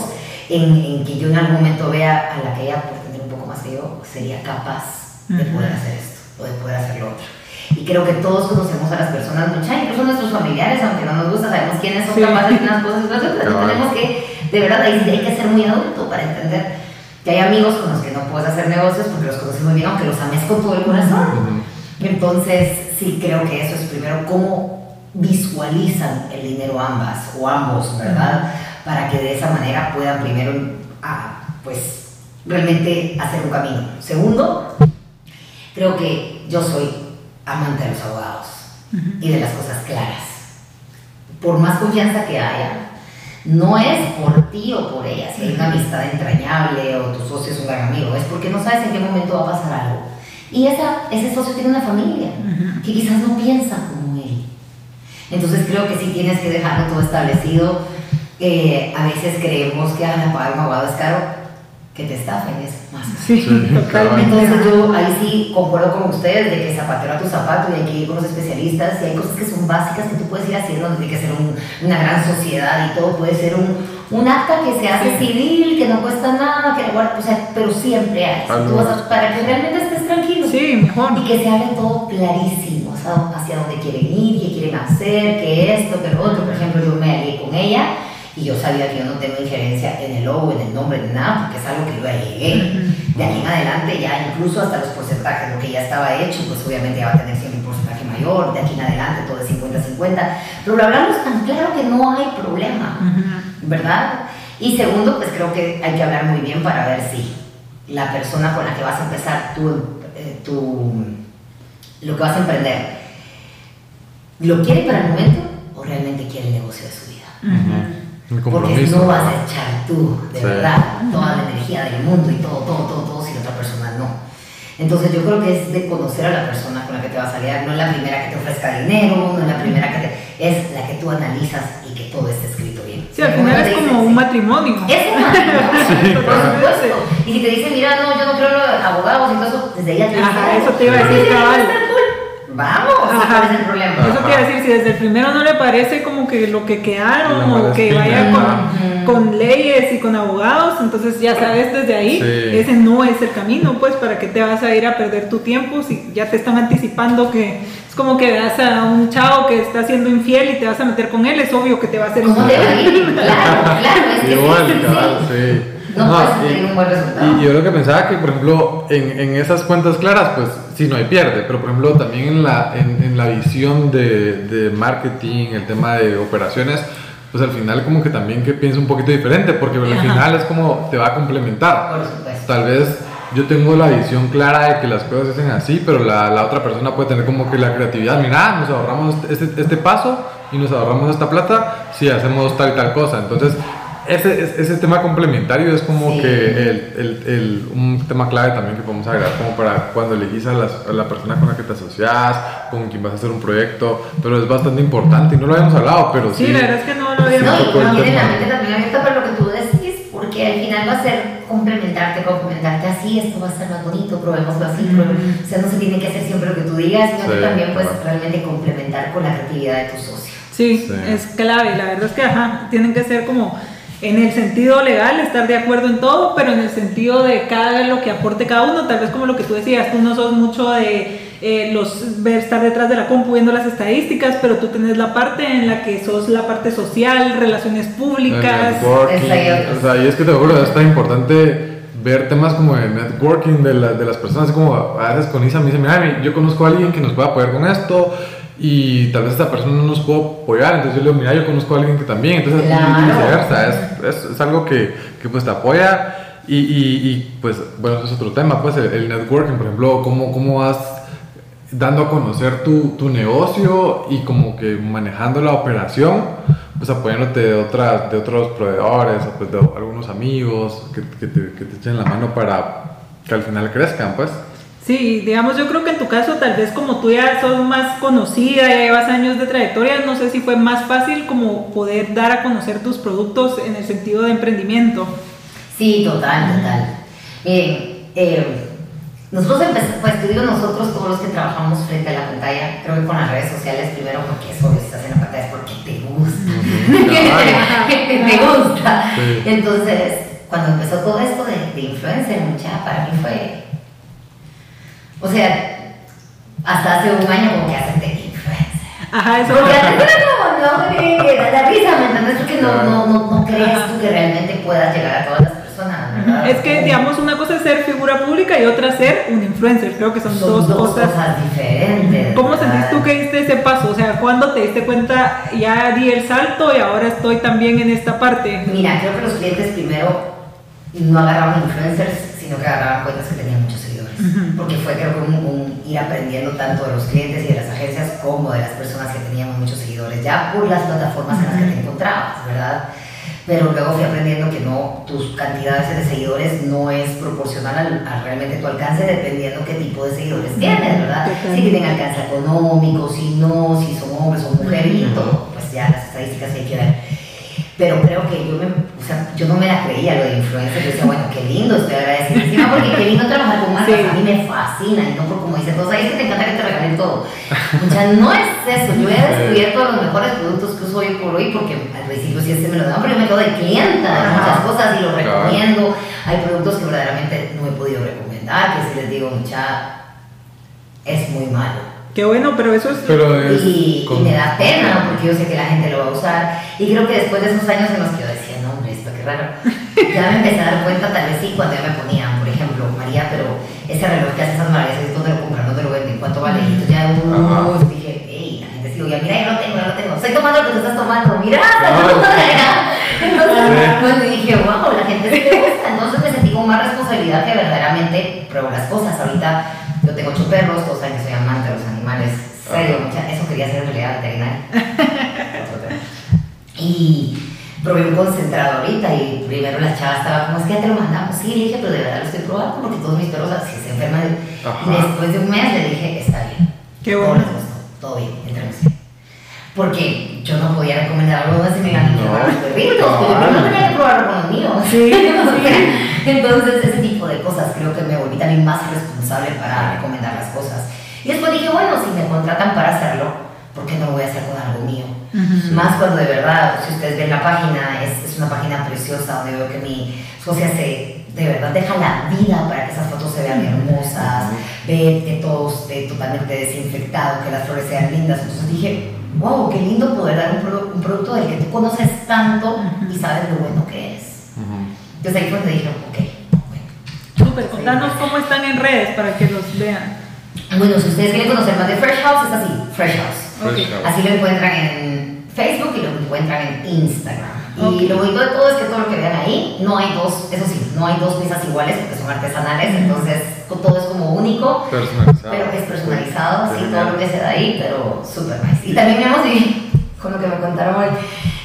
en, en, que yo en algún momento vea a la que ella, por tener un poco más que yo, sería capaz de poder hacer esto o de poder hacer lo otro. Y creo que todos conocemos a las personas, muchas, incluso nuestros familiares, aunque no nos gusta, sabemos quiénes son capaces de unas cosas y otras, pero tenemos que, de verdad, ahí hay que ser muy adulto para entender Que hay amigos con los que no puedes hacer negocios porque los conoces muy bien, aunque los ames con todo el corazón. Entonces, sí creo que eso es primero cómo visualizan el dinero ambas o ambos, ¿verdad? Para que de esa manera puedan primero, ah, pues, realmente hacer un camino. Segundo, creo que yo soy amante de los abogados y de las cosas claras. Por más confianza que haya, no es por ti o por ella, si hay una amistad entrañable o tu socio es un gran amigo, es porque no sabes en qué momento va a pasar algo. Y esa, ese socio tiene una familia que quizás no piensa como él. Entonces creo que sí tienes que dejarlo todo establecido. Eh, a veces creemos que ah, pagar un abogado es caro, que te estafen es más. Sí, totalmente. Entonces yo ahí sí concuerdo con ustedes de que zapatero a tu zapato y hay que ir con los especialistas y hay cosas que son básicas que tú puedes ir haciendo, no tiene que ser una gran sociedad y todo, puede ser un, un acta que se hace civil, que no cuesta nada, que o sea, pero siempre hay, para que realmente tranquilo. Sí, mejor. Y que se hable todo clarísimo, o sea, hacia dónde quieren ir, qué quieren hacer, qué esto, qué lo otro. Por ejemplo, yo me alié con ella y yo sabía que yo no tengo injerencia en el logo, en el nombre, en nada, porque es algo que yo ya llegué. De aquí en adelante ya incluso hasta los porcentajes, lo que ya estaba hecho, pues obviamente ya va a tener siempre un porcentaje mayor, de aquí en adelante todo es 50-50, pero lo hablamos tan claro que no hay problema, ¿verdad? Y segundo, pues creo que hay que hablar muy bien para ver si la persona con la que vas a empezar tú, eh, lo que vas a emprender, ¿lo quiere para el momento o realmente quiere el negocio de su vida? Porque no vas a echar tú, de verdad, toda la energía del mundo y todo, todo, todo, todo, si la otra persona no. Entonces yo creo que es de conocer a la persona con la que te vas a liar, no es la primera que te ofrezca dinero, no es la primera que te... es la que tú analizas y que todo esté escrito. Sí, al final es como un matrimonio. Es un matrimonio, por supuesto. Y si te dicen, mira, no, yo no creo en los abogados y todo eso, desde ella te Ajá, eso te iba a decir, cabal. Vamos, ¿cuál es el problema? Eso quiere decir, si desde el primero no le parece como que lo que quedaron o que vaya con, con, leyes y con abogados, entonces ya sabes desde ahí, ese no es el camino, pues, ¿para qué te vas a ir a perder tu tiempo si ya te están anticipando que es como que veas a un chavo que está siendo infiel y te vas a meter con él, es obvio que te va a hacer ¿Cómo te va a ir? Claro, claro, es que Igual, sí. No, no tener un buen resultado. Y yo lo que pensaba que, por ejemplo, en, en, esas cuentas claras, pues sí, no hay pierde, pero por ejemplo, también en la, en, en la visión de, de, marketing, el tema de operaciones, pues al final como que también que piensa un poquito diferente, porque al final es como te va a complementar. Por supuesto. Tal vez yo tengo la visión clara de que las cosas se hacen así, pero la, la otra persona puede tener como que la creatividad, mira, nos ahorramos este, este paso y nos ahorramos esta plata si hacemos tal y tal cosa. Entonces, ese, ese tema complementario es como que el, el, el, un tema clave también que podemos agregar como para cuando elegís a, las, a, la persona con la que te asocias, con quien vas a hacer un proyecto, pero es bastante importante y no lo habíamos hablado, pero sí. Sí, la verdad es que no lo habíamos hablado. No, y también la mente también abierta para lo que tú decís, porque al final va a ser complementarte, complementarte así, esto va a ser más bonito, probémoslo así, mm. o sea, no se tiene que hacer siempre lo que tú digas, sino que también puedes realmente complementar con la creatividad de tu socio. Sí, sí, es clave, la verdad es que ajá, tienen que ser como en el sentido legal, estar de acuerdo en todo, pero en el sentido de cada lo que aporte cada uno, tal vez como lo que tú decías, tú no sos mucho de eh, los ver estar detrás de la compu viendo las estadísticas, pero tú tenés la parte en la que sos la parte social, relaciones públicas. O sea, y es que te juro, es tan importante ver temas como el networking de, la, de las personas, como a veces con Isa me dice, mira, yo conozco a alguien que nos pueda apoyar con esto, y tal vez esta persona no nos pudo apoyar, entonces yo le digo, mira, yo conozco a alguien que también, entonces viceversa, es, es, es, algo que, que, pues te apoya y, y, y, pues bueno, eso es otro tema, pues el, el networking, por ejemplo, cómo, cómo vas dando a conocer tu, tu, negocio y como que manejando la operación, pues apoyándote de, otras, de otros proveedores, pues de algunos amigos que, que, te, que te echen la mano para que al final crezcan, pues. Sí, digamos, yo creo que en tu caso, tal vez como tú ya sos más conocida, ya llevas años de trayectoria, no sé si fue más fácil como poder dar a conocer tus productos en el sentido de emprendimiento. Sí, total, total. Miren, eh, nosotros empezamos, pues te digo nosotros, todos los que trabajamos frente a la pantalla, creo que con las redes sociales, primero porque es obvio, si estás en la pantalla es porque te gusta. te gusta. Sí. Entonces, cuando empezó todo esto de, de influencer, mucha, para mí fue o sea, hasta hace un año como que hacen de influencer. Ajá, eso Porque antes era como, no, que da risa, ¿me entiendes? Porque no, no, no, no crees tú que realmente puedas llegar a todas las personas, ¿verdad? Es que, digamos, una cosa es ser figura pública y otra ser un influencer. Creo que son, Son dos, cosas. diferentes. ¿Cómo ¿verdad? sentís tú que diste ese paso? O sea, ¿cuándo te diste cuenta ya di el salto y ahora estoy también en esta parte? Mira, creo que los clientes primero no agarraban influencers, sino que agarraban cuentas que tenían muchos seguidores. Porque fue creo que un, un ir aprendiendo tanto de los clientes y de las agencias como de las personas que teníamos muchos seguidores, ya por las plataformas en las que te encontrabas, ¿verdad? Pero luego fui aprendiendo que no, tus cantidades de seguidores no es proporcional al, a realmente tu alcance dependiendo qué tipo de seguidores tienes, ¿verdad? Si tienen alcance económico, si no, si son hombres o mujeres y todo, pues ya las estadísticas hay que ver. Pero creo que yo, me, o sea, yo no me la creía lo de influencer. Yo decía, bueno, qué lindo, estoy agradecida. Encima porque qué lindo trabajar con marcas. Sí. A mí me fascina. Y no por como dice todos, ahí es que te encanta que te regalen todo. O sea, no es eso. Yo he descubierto los mejores productos que uso hoy por hoy porque al principio sí se me lo daban, pero yo me quedo de clienta de Ajá. muchas cosas y los recomiendo. Hay productos que verdaderamente no he podido recomendar, que si les digo, mucha, es muy malo. Qué bueno, pero eso es... Pero es. Y, y me da pena porque yo sé que la gente lo va a usar. Y creo que después de esos años en los que yo decía, no, hombre, esto qué raro, ya me empecé a dar cuenta, tal vez sí, cuando ya me ponían, por ejemplo, María, pero ese reloj que hace esas maravillas, ¿dónde lo compran? ¿Dónde lo venden? ¿Cuánto vale? Y entonces ya uh, dije, hey, la gente sigue, ya mira, yo lo tengo, yo lo tengo. Estoy tomando lo que tú estás tomando, mira. Entonces, pues dije, wow, la gente sí le gusta. Entonces me sentí con más responsabilidad que verdaderamente pruebo las cosas. Ahorita yo tengo ocho perros, todos saben que soy amante de los animales. Serio, mucha- eso quería ser en realidad veterinaria. Y probé un concentrado ahorita y primero la chava estaba como, es que ya te lo mandamos. Sí, le dije, pero de verdad lo estoy probando porque todos mis perros si se enferman. Ajá. Y después de un mes le dije, está bien. Qué Todo bueno. todo bien, entremos bien. Porque yo no podía recomendar algo si me iban No. los perritos, porque yo primero tenía que probarlo con los míos. Sí, Entonces, ese tipo de cosas creo que me volví también más responsable para recomendar las cosas. Y después dije, bueno, si me contratan para hacerlo, ¿por qué no lo voy a hacer con algo mío? Ujú. Más cuando de verdad, si ustedes ven la página, es, es una página preciosa donde veo que mi socia se, de verdad deja la vida para que esas fotos se vean hermosas, ve que todo esté totalmente desinfectado, que las flores sean lindas. Entonces dije, wow, qué lindo poder dar un, produ- un producto del que tú conoces tanto y sabes lo bueno que es. Ujú. Entonces ahí fue donde dije, ok, bueno. Súper, contanos cómo están en redes para que los vean. Bueno, si ustedes quieren conocer más de Fresh House, es así, Fresh House. Fresh Ok. House. Así lo encuentran en Facebook y lo encuentran en Instagram. Y Ok. lo bonito de todo es que todo lo que vean ahí, no hay dos, eso sí, no hay dos piezas iguales porque son artesanales, entonces co- todo es como único, Personalizado. pero es personalizado, sí, Genial. todo lo que se da ahí, pero súper nice. Y también hemos vivido, con lo que me contaron hoy,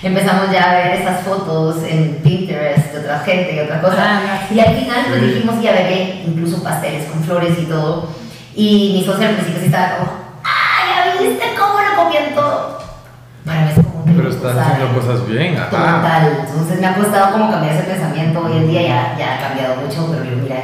empezamos ya a ver esas fotos en Pinterest de otra gente y otra cosa. Ah, y al final pues Sí. dijimos ya veré incluso pasteles con flores y todo. Y mi socia al principio sí estaba como, ¡ay, ya viste cómo lo comían todo! Para mí es como un Pero estás haciendo cosas bien, ajá. Total, entonces me ha costado como cambiar ese pensamiento. Hoy en día ya, ya ha cambiado mucho, pero digo, mira,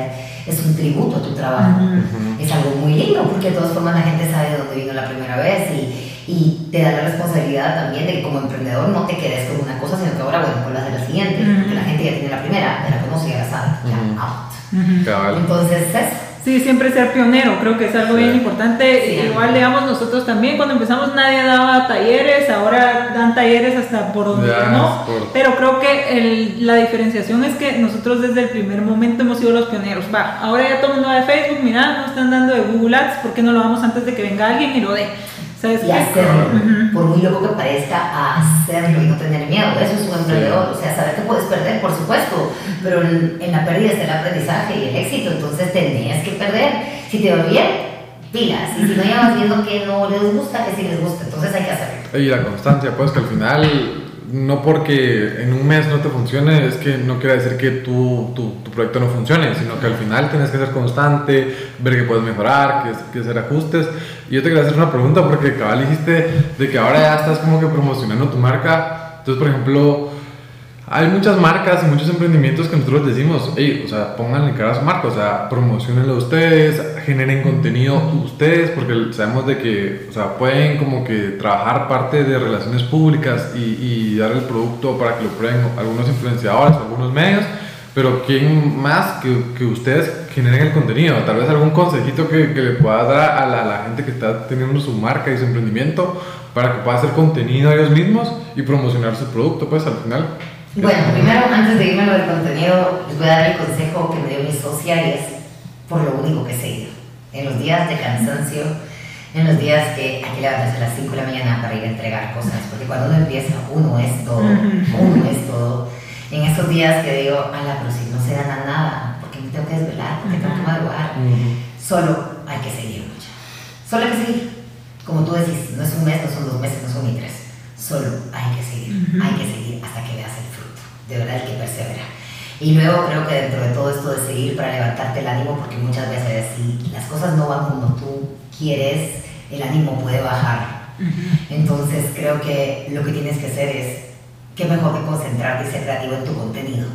es, es un tributo a tu trabajo. Ujú. Ujú. Es algo muy lindo porque de todas formas la gente sabe de dónde vino la primera vez y, y te da la responsabilidad también de que como emprendedor no te quedes con una cosa, sino que ahora, bueno, con las de la siguiente, Ujú. porque la gente ya tiene la primera, ya la conoce, ya la sabe, ya Ujú. out. Ujú. Cabal. Entonces, eso. Sí, siempre ser pionero, creo que es algo Sí. bien importante. Sí. Igual, digamos, nosotros también, cuando empezamos nadie daba talleres, ahora dan talleres hasta por donde Ya, no. por- Pero creo que el- la diferenciación es que nosotros desde el primer momento hemos sido los pioneros. Va, ahora ya todo el mundo va de Facebook, mira, no están dando de Google Ads, ¿por qué no lo vamos antes de que venga alguien y lo dé? ¿Sabes Y qué? hacerlo, por muy loco que parezca, hacerlo y no tener miedo. Eso es un emprendedor, o sea, saber que puedes perder, por supuesto, pero en, la pérdida está el aprendizaje y el éxito, entonces tenías que perder. Si te va bien, pilas, y si no ya vas viendo que no les gusta, que sí les gusta, entonces hay que hacerlo. Y la constancia, pues que al final, no porque en un mes no te funcione, es que no quiere decir que tu, tu, tu proyecto no funcione, sino que al final tienes que ser constante, ver que puedes mejorar, que, que hacer ajustes. Y yo te quería hacer una pregunta, porque cabal dijiste de que ahora ya estás como que promocionando tu marca. Entonces, por ejemplo, hay muchas marcas y muchos emprendimientos que nosotros decimos, hey, o sea, pónganle cara a su marca, o sea, promocionenlo ustedes, generen contenido ustedes, porque sabemos de que, o sea, pueden como que trabajar parte de relaciones públicas y, y dar el producto para que lo prueben algunos influenciadores, algunos medios, pero ¿quién más que, que ustedes generen el contenido? Tal vez algún consejito que, que le pueda dar a la, a la gente que está teniendo su marca y su emprendimiento para que pueda hacer contenido ellos mismos y promocionar su producto, pues al final. Bueno, primero, antes de irme a lo del contenido, les voy a dar el consejo que me dio mi socia y es por lo único que he seguido. En los días de cansancio, en los días que hay que levantarse a las 5 de la mañana para ir a entregar cosas, porque cuando uno empieza, uno es todo, uno es todo. En esos días que digo, ala, pero si no se gana nada, porque me tengo que desvelar, porque tengo que madrugar, solo hay que seguir mucho. Solo hay que seguir. Como tú decís, no es un mes, no son dos meses, no son ni tres. Solo hay que seguir, hay que seguir hasta que veas el fruto. De verdad, el que persevera. Y luego creo que dentro de todo esto de seguir para levantarte el ánimo, porque muchas veces si las cosas no van como tú quieres, el ánimo puede bajar. Entonces creo que lo que tienes que hacer es, qué mejor que concentrarte y ser creativo en tu contenido.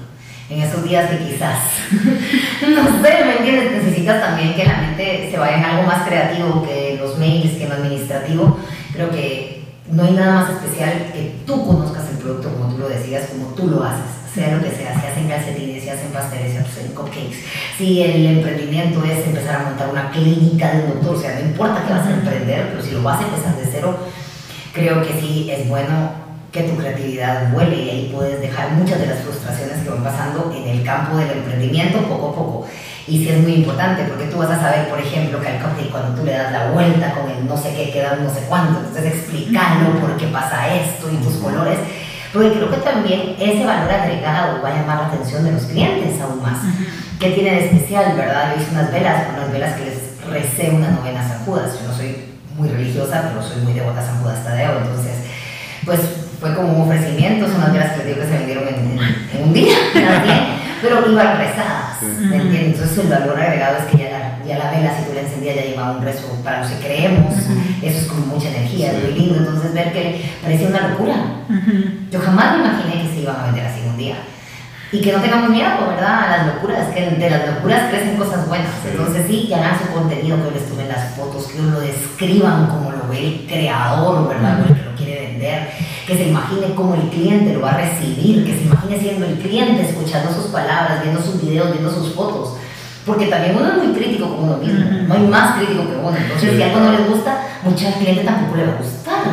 En esos días que quizás, no sé, ¿me entiendes? Necesitas también que la mente se vaya en algo más creativo que los mails, que lo administrativo. Creo que no hay nada más especial que tú conozcas el producto como tú lo decías, como tú lo haces sea lo que sea, si hacen calcetines, si hacen pasteles, si hacen cupcakes, si el emprendimiento es empezar a montar una clínica de un doctor, o sea, no importa qué vas a emprender, pero si lo vas a empezar de cero, creo que sí es bueno que tu creatividad vuele y ahí puedes dejar muchas de las frustraciones que van pasando en el campo del emprendimiento poco a poco. Y sí es muy importante porque tú vas a saber, por ejemplo, que al cupcake cuando tú le das la vuelta con el no sé qué queda no sé cuánto, entonces explicarlo por qué pasa esto y tus colores porque creo que también ese valor agregado va a llamar la atención de los clientes aún más. ¿Qué tiene de especial, verdad? Yo hice unas velas, unas velas que les recé una novena San Judas. Yo no soy muy religiosa, pero soy muy devota a San Judas Tadeo, entonces, pues fue como un ofrecimiento, son unas velas que les digo que se vendieron en, un día, pero iban rezadas, ¿me entiendes? Entonces el valor agregado es que ya la, ya la vela, si tú la encendías, ya llevaba un rezo para los que creemos, eso es como mucha energía, es muy lindo, entonces ver que parecía una locura. Yo jamás me imaginé que se iban a vender así un día. Y que no tengamos miedo, ¿verdad? A las locuras, que de las locuras crecen cosas buenas. Entonces sí, que hagan su contenido, que les tomen las fotos, que lo describan como lo ve el creador, ¿verdad? el que lo quiere vender, que se imagine cómo el cliente lo va a recibir, que se imagine siendo el cliente, escuchando sus palabras, viendo sus videos, viendo sus fotos. Porque también uno es muy crítico con uno mismo, no hay más crítico que uno. Entonces, si algo no les gusta, mucha gente tampoco le va a gustar.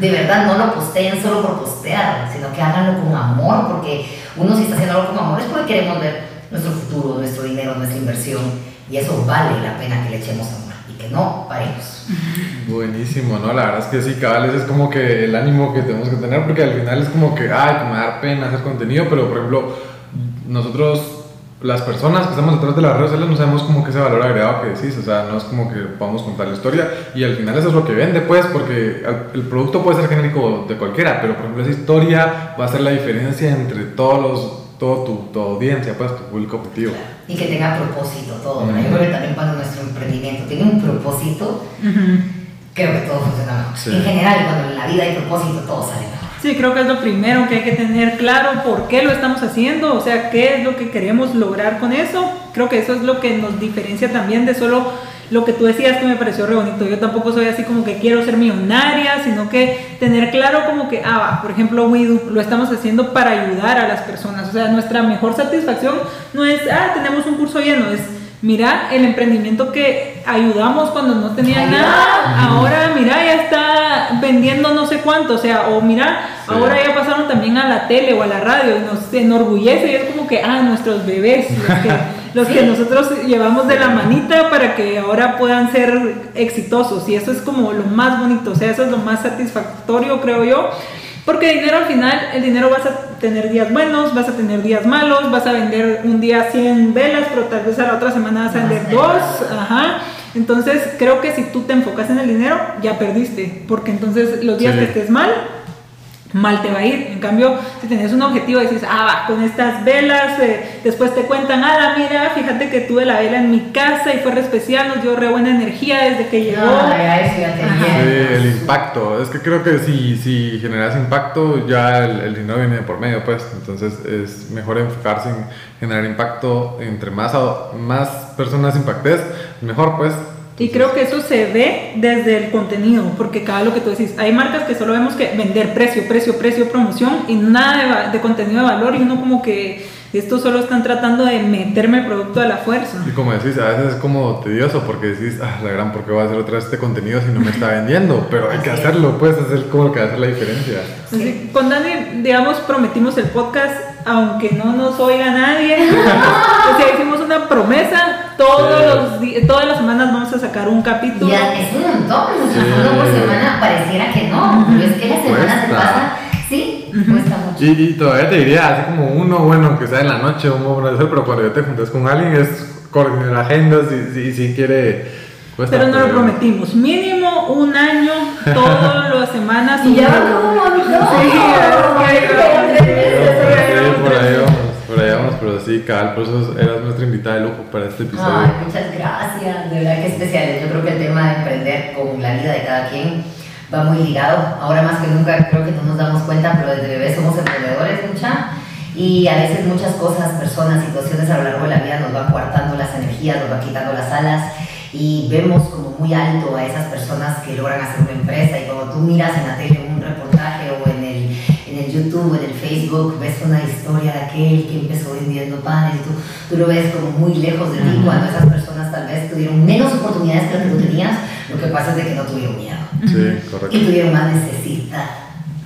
De verdad, no lo posteen solo por postear, sino que háganlo con amor, porque uno si está haciendo algo con amor es porque queremos ver nuestro futuro, nuestro dinero, nuestra inversión, y eso vale la pena que le echemos amor que no paremos. Buenísimo, ¿no? La verdad es que sí, cada vez es como que el ánimo que tenemos que tener, porque al final es como que, ay, que me da pena hacer contenido, pero por ejemplo, nosotros las personas que estamos detrás de las redes sociales no sabemos como que ese valor agregado que decís, o sea, no es como que podamos contar la historia y al final eso es lo que vende, pues, porque el producto puede ser genérico de cualquiera, pero por ejemplo esa historia va a ser la diferencia entre todos los, todo tu, tu audiencia, pues, tu público objetivo. Y que tenga propósito todo, Yo creo que también cuando nuestro emprendimiento tiene un propósito, creo que todo funciona mejor. En general, cuando en la vida hay propósito, todo sale mejor. Sí, creo que es lo primero que hay que tener claro, por qué lo estamos haciendo, o sea, qué es lo que queremos lograr con eso. Creo que eso es lo que nos diferencia también de solo lo que tú decías que me pareció re bonito. Yo tampoco soy así como que quiero ser millonaria, sino que tener claro como que, ah, por ejemplo, Widu, lo estamos haciendo para ayudar a las personas. O sea, nuestra mejor satisfacción no es, ah, tenemos un curso lleno, es mira el emprendimiento que ayudamos cuando no tenía nada, ahora mira ya está vendiendo no sé cuánto, o sea, o mira, ahora ya pasaron también a la tele o a la radio y nos enorgullece y es como que, ah, nuestros bebés, los que, nosotros llevamos de la manita para que ahora puedan ser exitosos y eso es como lo más bonito, o sea, eso es lo más satisfactorio creo yo. Porque dinero al final, el dinero vas a tener días buenos, vas a tener días malos, vas a vender un día 100 velas, pero tal vez a la otra semana vas a vender dos, ajá. Entonces creo que si tú te enfocas en el dinero, ya perdiste, porque entonces los días que estés mal, mal te va a ir. En cambio, si tienes un objetivo y dices, ah, va, con estas velas, eh, después te cuentan, ah, mira, fíjate que tuve la vela en mi casa y fue re especial, nos dio re buena energía desde que llegó. sí, el impacto. Es que creo que si, si generas impacto, ya el, dinero viene por medio, pues. Entonces es mejor enfocarse en generar impacto. Entre más, más personas impactes, mejor, pues. Y creo que eso se ve desde el contenido, porque cada lo que tú decís, hay marcas que solo vemos que vender precio, precio, precio, promoción y nada de, contenido de valor y uno como que esto solo están tratando de meterme el producto a la fuerza. Y como decís, a veces es como tedioso porque decís, ah, la gran, ¿por qué voy a hacer otra vez este contenido si no me está vendiendo? Pero hay que hacerlo, pues, es como que hacer la diferencia. con Dani, digamos, prometimos el podcast aunque no nos oiga nadie. o sea, una promesa, todos Sí. los todas las semanas vamos a sacar un capítulo. Ya, es un montón, Sí. uno por semana pareciera que no, pero es que la semana se Cuesta. pasa, sí, cuesta mucho. Y, y todavía te diría, así como uno, bueno, que sea en la noche, un buen hacer, pero cuando ya te juntas con alguien es coordinar agendas y si, si quiere. cuesta, Pero nos lo prometimos, mínimo un año, todas las semanas. Y ya. Sí, Como pero sí, cabal, por eso eras nuestra invitada de lujo para este episodio. Ay, muchas gracias, de verdad que especiales. Yo creo que el tema de emprender con la vida de cada quien va muy ligado. Ahora más que nunca creo que no nos damos cuenta, pero desde bebés somos emprendedores, mucha. Y a veces muchas cosas, personas, situaciones a lo largo de la vida nos van coartando las energías, nos van quitando las alas y vemos como muy alto a esas personas que logran hacer una empresa y cuando tú miras en la tele un reportaje YouTube en el Facebook ves una historia de aquel que empezó vendiendo panes, tú, tú lo ves como muy lejos de ti cuando esas personas tal vez tuvieron menos oportunidades que las que tú tenías, lo que pasa es de que no tuvieron miedo, Sí, correcto. tuvieron más necesidad.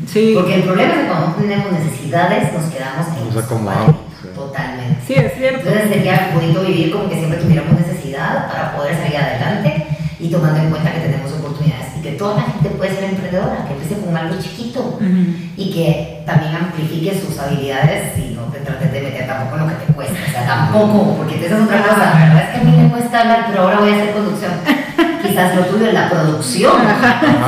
Sí, Porque el problema es que cuando tenemos necesidades nos quedamos en Nos acomodamos, sí. totalmente. sí, es cierto. Entonces sería bonito vivir como que siempre tuviéramos necesidad para poder salir adelante y tomando en cuenta que tenemos y toda la gente puede ser emprendedora, que empiece con algo chiquito y que también amplifique sus habilidades y no te trates de meter tampoco en lo que te cuesta, o sea, tampoco, porque esa es otra cosa, la verdad es que a mí me cuesta hablar, pero ahora voy a hacer conducción. Quizás lo tuyo es la producción,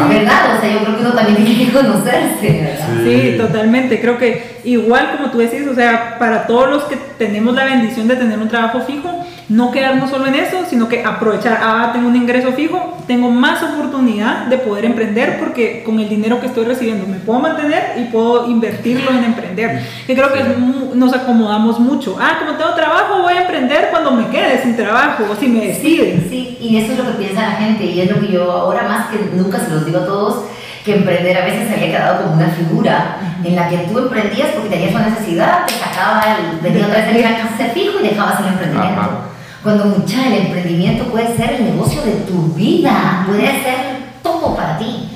¿verdad? O sea, yo creo que uno también tiene que conocerse, ¿verdad? Sí, totalmente. Creo que igual como tú decís, o sea, para todos los que tenemos la bendición de tener un trabajo fijo, no quedarnos solo en eso, sino que aprovechar, ah, tengo un ingreso fijo, tengo más oportunidad de poder emprender porque con el dinero que estoy recibiendo me puedo mantener y puedo invertirlo en emprender. Que creo que es nos acomodamos mucho. Ah, como tengo trabajo, voy a emprender cuando me quede sin trabajo o si me deciden. Sí, y eso es lo que piensa la gente y es lo que yo ahora más que nunca se los digo a todos, que emprender a veces se había quedado como una figura en la que tú emprendías porque tenías una necesidad, te sacaba el, venía otra vez el alcance fijo y dejabas el emprendimiento. Ajá. Cuando mucha el emprendimiento puede ser el negocio de tu vida, puede ser todo para ti.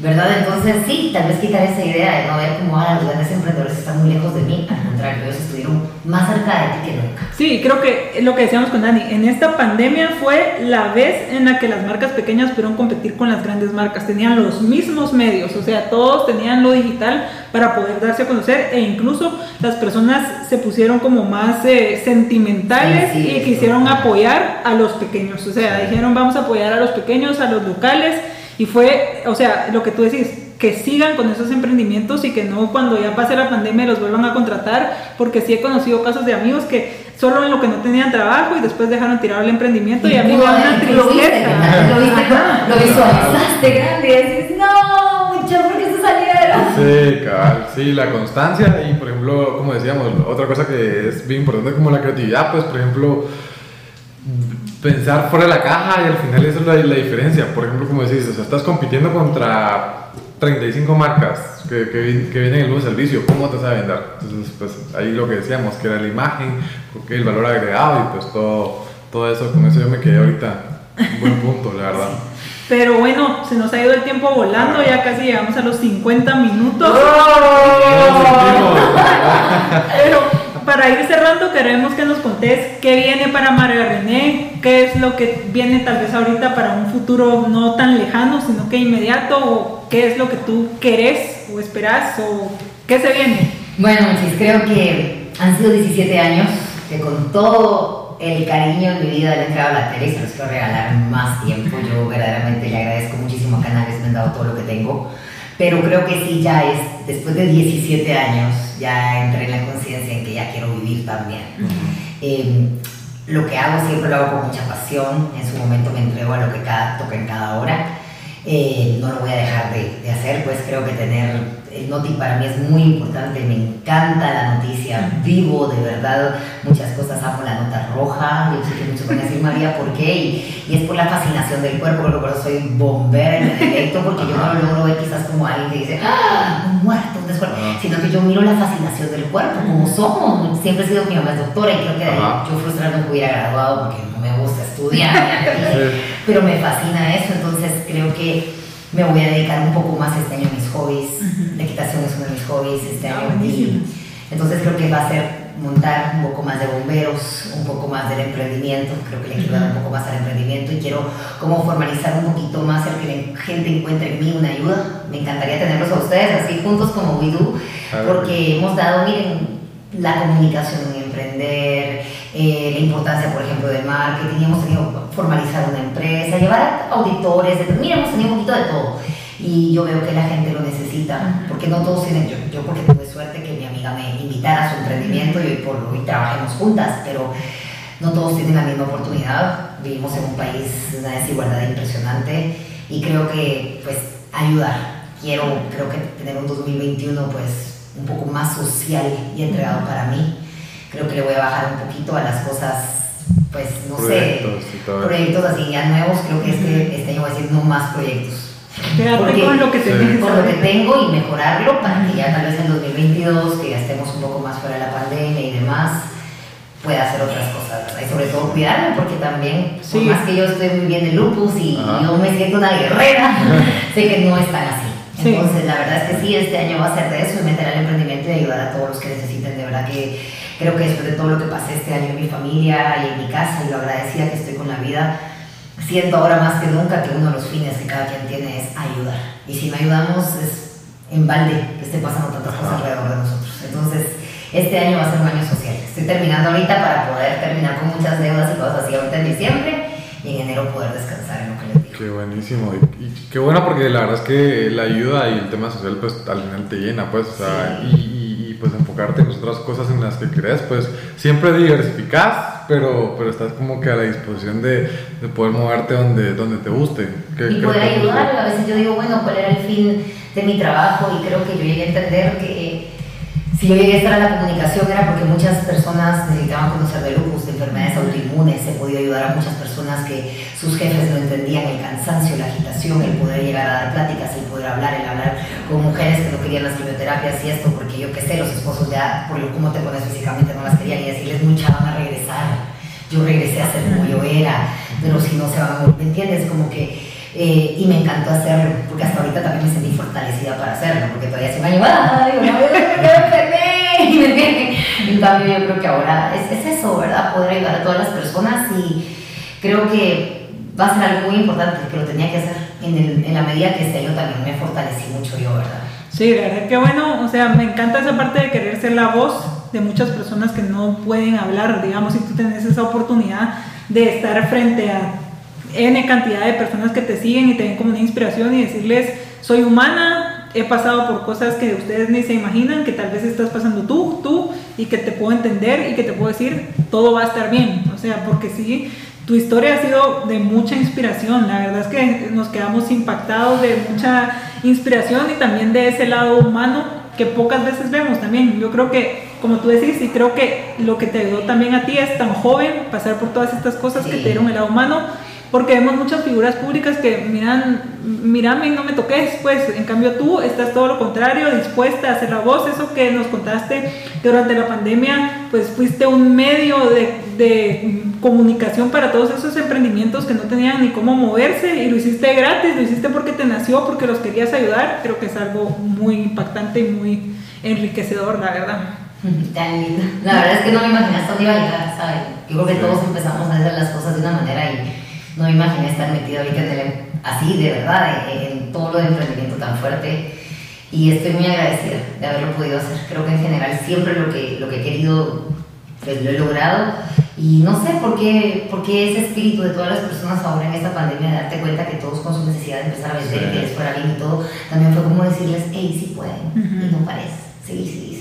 ¿Verdad? Entonces sí, tal vez quitar esa idea de no ver cómo ahora los grandes emprendedores están muy lejos de mí, al contrario, ellos estuvieron más cerca de ti que nunca. Sí, creo que lo que decíamos con Dani, en esta pandemia fue la vez en la que las marcas pequeñas pudieron competir con las grandes marcas, tenían los mismos medios, o sea, todos tenían lo digital para poder darse a conocer e incluso las personas se pusieron como más eh, sentimentales Sí, sí, y quisieron apoyar a los pequeños, o sea, dijeron vamos a apoyar a los pequeños, a los locales y fue, o sea, lo que tú decís, que sigan con esos emprendimientos y que no cuando ya pase la pandemia los vuelvan a contratar, porque sí he conocido casos de amigos que solo en lo que no tenían trabajo y después dejaron tirado el emprendimiento y, a mí me da una lo viste. Lo viste, Ajá. lo visualizaste grande y decís, no, mucho, ¿por qué se salieron? Sí, cabal, sí, la constancia y por ejemplo, como decíamos, otra cosa que es bien importante como la creatividad, pues por ejemplo, pensar fuera de la caja y al final eso es la, la diferencia. Por ejemplo, como decís, o sea, estás compitiendo contra 35 marcas que, que, vi- que vienen en el mismo servicio, ¿cómo te vas a vender? Entonces, pues ahí lo que decíamos, que era la imagen, porque el valor agregado y pues todo, todo eso, con eso yo me quedé ahorita. Un buen punto, la verdad. Pero bueno, se nos ha ido el tiempo volando, ya casi llegamos a los 50 minutos. Pero para ir cerrando, queremos que nos contés qué viene para María René, qué es lo que viene tal vez ahorita para un futuro no tan lejano, sino que inmediato, o qué es lo que tú querés o esperás, o qué se viene. Bueno, Monchis, creo que han sido 17 años que con todo el cariño en mi vida le he a la tele y se quiero regalar más tiempo. Yo verdaderamente le agradezco muchísimo a Canales, me han dado todo lo que tengo. Pero creo que sí, ya es, después de 17 años, ya entré en la conciencia en que ya quiero vivir también. Eh, lo que hago siempre lo hago con mucha pasión, en su momento me entrego a lo que cada, toca en cada hora. Eh, no lo voy a dejar de, de hacer, pues creo que tener el Noti para mí es muy importante, me encanta la noticia, vivo de verdad muchas cosas, amo la nota roja, yo sé que muchos van a decir María, ¿por qué? Y, y es por la fascinación del cuerpo, creo que por eso soy bombera en el directo, porque yo no lo logro ver quizás como alguien que dice, ¡ah! Un muerto, un descuerpo", Ajá. sino que yo miro la fascinación del cuerpo, como somos, siempre he sido mi mamá es doctora y creo que yo frustrada no hubiera graduado porque no me gusta estudiar, pero me fascina eso, entonces creo que me voy a dedicar un poco más este año a mis hobbies. La equitación es uno de mis hobbies este Ah, año. Y, Entonces creo que va a ser montar un poco más de bomberos, un poco más del emprendimiento, creo que le quiero dar un poco más al emprendimiento y quiero como formalizar un poquito más el que la gente encuentre en mí una ayuda. Me encantaría tenerlos a ustedes así juntos como WeDo, porque hemos dado, miren, la comunicación en emprender, eh, la importancia, por ejemplo, del marketing, hemos tenido formalizar una empresa, llevar auditores, miren, hemos tenido un poquito de todo. Y yo veo que la gente lo necesita, porque no todos tienen, yo, yo porque tuve suerte que mi amiga me invitara a su emprendimiento y hoy por hoy trabajemos juntas, pero no todos tienen la misma oportunidad, vivimos en un país de una desigualdad impresionante y creo que pues ayudar, quiero creo que tener un 2021 pues un poco más social y entregado para mí, creo que le voy a bajar un poquito a las cosas pues no proyectos sé, proyectos así ya nuevos, creo que este, este año voy a decir no más proyectos. Quédate con lo que Con lo que tengo y mejorarlo para que ya tal vez en 2022, que ya estemos un poco más fuera de la pandemia y demás, pueda hacer otras cosas, Y sobre todo cuidarme, porque también, por más que yo estoy muy bien de lupus y yo me siento una guerrera, sé que no es tan así. Entonces, la verdad es que sí, este año va a ser de eso y meter al emprendimiento y ayudar a todos los que necesiten. De verdad que creo que después de todo lo que pasé este año en mi familia y en mi casa y lo agradecida que estoy con la vida, siento ahora más que nunca que uno de los fines que cada quien tiene es ayudar. Y si no ayudamos es en balde que esté pasando tantas cosas alrededor de nosotros. Entonces, este año va a ser un año social. Estoy terminando ahorita para poder terminar con muchas deudas y cosas así ahorita en diciembre y en enero poder descansar en lo que les digo. Qué buenísimo. Y, qué bueno porque la verdad es que la ayuda y el tema social pues al final te llena, pues, o sea, y pues enfocarte en otras cosas en las que crees, pues siempre diversificas, pero, pero estás como que a la disposición de, de poder moverte donde, donde te guste. y poder ayudar, a veces yo digo, bueno, ¿cuál era el fin de mi trabajo? Y creo que yo llegué a entender que si yo llegué a estar en la comunicación era porque muchas personas necesitaban conocer de lupus, de enfermedades autoinmunes, he podido ayudar a muchas personas que sus jefes no entendían el cansancio, la agitación, el poder llegar a dar pláticas, el poder hablar, el hablar con mujeres que no querían las quimioterapias y esto, porque yo qué sé, los esposos ya, por lo cómo te pones físicamente, no las querían y decirles, mucha van a regresar. Yo regresé a ser como yo era, pero si no se van a ¿me entiendes? Como que eh, y me encantó hacerlo, porque hasta ahorita también me sentí fortalecida para hacerlo, porque todavía se me año, ¡ay, vez me enfermé! En cambio, yo creo que ahora es, es, eso, ¿verdad? Poder ayudar a todas las personas y creo que va a ser algo muy importante, que lo tenía que hacer en, el, en la medida que este año también me fortalecí mucho yo, ¿verdad? Sí, la verdad que bueno, o sea, me encanta esa parte de querer ser la voz de muchas personas que no pueden hablar, digamos, si tú tienes esa oportunidad de estar frente a N cantidad de personas que te siguen y te ven como una inspiración y decirles, soy humana, he pasado por cosas que ustedes ni se imaginan, que tal vez estás pasando tú, tú, y que te puedo entender y que te puedo decir, todo va a estar bien. O sea, porque sí, tu historia ha sido de mucha inspiración. La verdad es que nos quedamos impactados de mucha inspiración y también de ese lado humano que pocas veces vemos también. Yo creo que, como tú decís, y creo que lo que te ayudó también a ti es tan joven, pasar por todas estas cosas que te dieron el lado humano porque vemos muchas figuras públicas que miran, mírame y no me toques, pues en cambio tú estás todo lo contrario, dispuesta a hacer la voz, eso que nos contaste que durante la pandemia pues fuiste un medio de, de comunicación para todos esos emprendimientos que no tenían ni cómo moverse y lo hiciste gratis, lo hiciste porque te nació, porque los querías ayudar, creo que es algo muy impactante y muy enriquecedor, la verdad. Tan lindo. La verdad es que no me imaginé hasta dónde iba a llegar, ¿sabes? Yo creo que todos empezamos a hacer las cosas de una manera y no me imaginé estar metido ahorita en el, así, de verdad, en, todo lo de emprendimiento tan fuerte. Y estoy muy agradecida de haberlo podido hacer. Creo que en general siempre lo que, lo que he querido, pues lo he logrado. Y no sé por qué, por qué ese espíritu de todas las personas ahora en esta pandemia, de darte cuenta que todos con su necesidad de empezar a vender, que les fuera bien y todo, también fue como decirles, hey, sí pueden, y no parece, sí, sí, sí, sí. sí.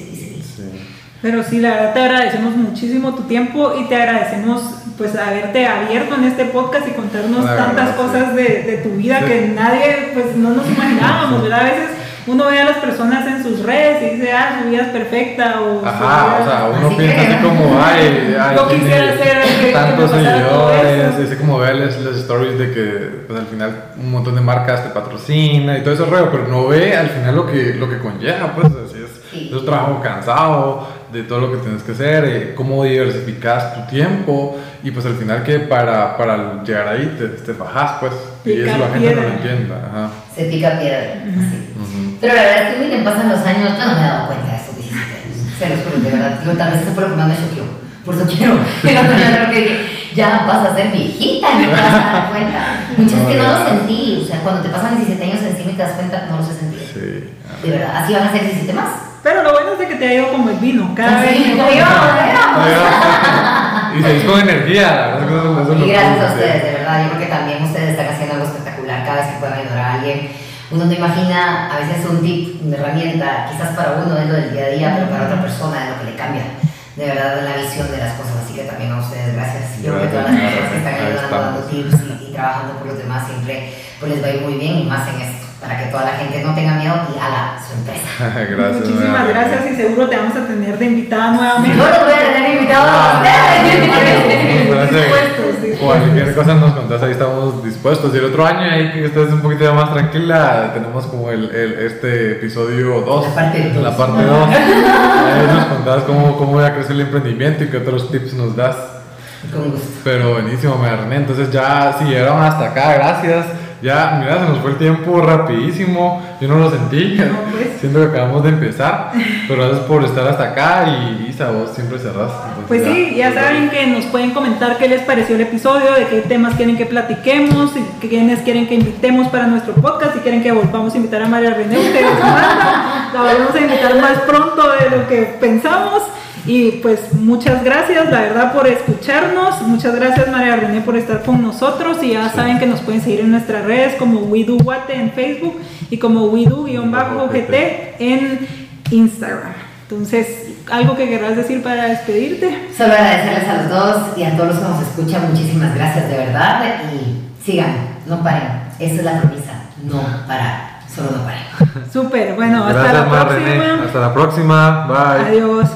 Pero sí, la verdad te agradecemos muchísimo tu tiempo y te agradecemos pues haberte abierto en este podcast y contarnos tantas cosas de, de, tu vida que nadie pues no nos imaginábamos, ¿verdad? A veces uno ve a las personas en sus redes y dice, ah, su vida es perfecta o... Ajá, o sea, uno piensa así como, ay, ay yo quisiera ser tantos seguidores, dice como ve las, stories de que pues, al final un montón de marcas te patrocina y todo eso rollo, pero no ve al final lo que, lo que conlleva, pues así es, es un trabajo cansado, de todo lo que tienes que hacer, eh, cómo diversificas tu tiempo y pues al final que para, para llegar ahí te, te fajas pues y eso la gente no lo entienda. Ajá. Se pica piedra. Pero la verdad es que miren, pasan los años, yo no me he dado cuenta de eso, Se los juro, de verdad. Digo, tal vez eso fue lo que más me choqueó. Por eso quiero, quiero que ya vas a ser viejita y no te vas a dar cuenta. Muchas que no lo sentí, o sea, cuando te pasan 17 años encima y te das cuenta, no los he sentido. Sí. De verdad, así van a ser 17 más. Pero lo bueno es de que te ha ido como el vino, cada vez. Así, como yo, Y seguís con energía, Y gracias a ustedes, de verdad. Yo creo que también ustedes están haciendo algo espectacular cada vez que puedan ayudar a alguien. Uno no imagina, a veces un tip, una herramienta, quizás para uno es lo del día a día, pero para otra persona es lo que le cambia. De verdad, la visión de las cosas. Así que también a ustedes, gracias. Yo creo que todas las personas que están ayudando, dando tips y, y trabajando por los demás siempre pues les va a ir muy bien y más en esto, para que toda la gente no tenga miedo y haga su empresa. gracias. Muchísimas nuevamente. gracias y seguro te vamos a tener de invitada nuevamente. Yo los voy a tener invitados a ustedes. Que dispuestos. Cualquier cosa nos contás, ahí estamos dispuestos. Y el otro año, ahí que estés un poquito más tranquila, tenemos como el, el- este episodio 2. La parte dos. La parte 2. Ahí nos contás cómo, cómo va a crecer el emprendimiento y qué otros tips nos das. Con gusto. Pero buenísimo, me René. Entonces ya, si llegaron hasta acá, gracias. Ya, mira, se nos fue el tiempo rapidísimo. Yo no lo sentí. No, pues. Siento que acabamos de empezar. Pero gracias por estar hasta acá y Isa, vos siempre cerrás. Pues sí, ya saben que nos pueden comentar qué les pareció el episodio, de qué temas quieren que platiquemos, y quiénes quieren que invitemos para nuestro podcast, si quieren que volvamos a invitar a María René, la volvemos a invitar más pronto de lo que pensamos. Y pues muchas gracias, la verdad, por escucharnos. Muchas gracias, María René, por estar con nosotros. Y ya saben que nos pueden seguir en nuestras redes como WeDoGuate en Facebook y como WeDo-GT en Instagram. Entonces, ¿algo que querrás decir para despedirte? Solo agradecerles a los dos y a todos los que nos escuchan. Muchísimas gracias de verdad. Y sigan, no paren. Esa es la premisa. No parar. Solo no paren. Súper, bueno, hasta la Mar René. próxima. Hasta la próxima. Bye. Adiós.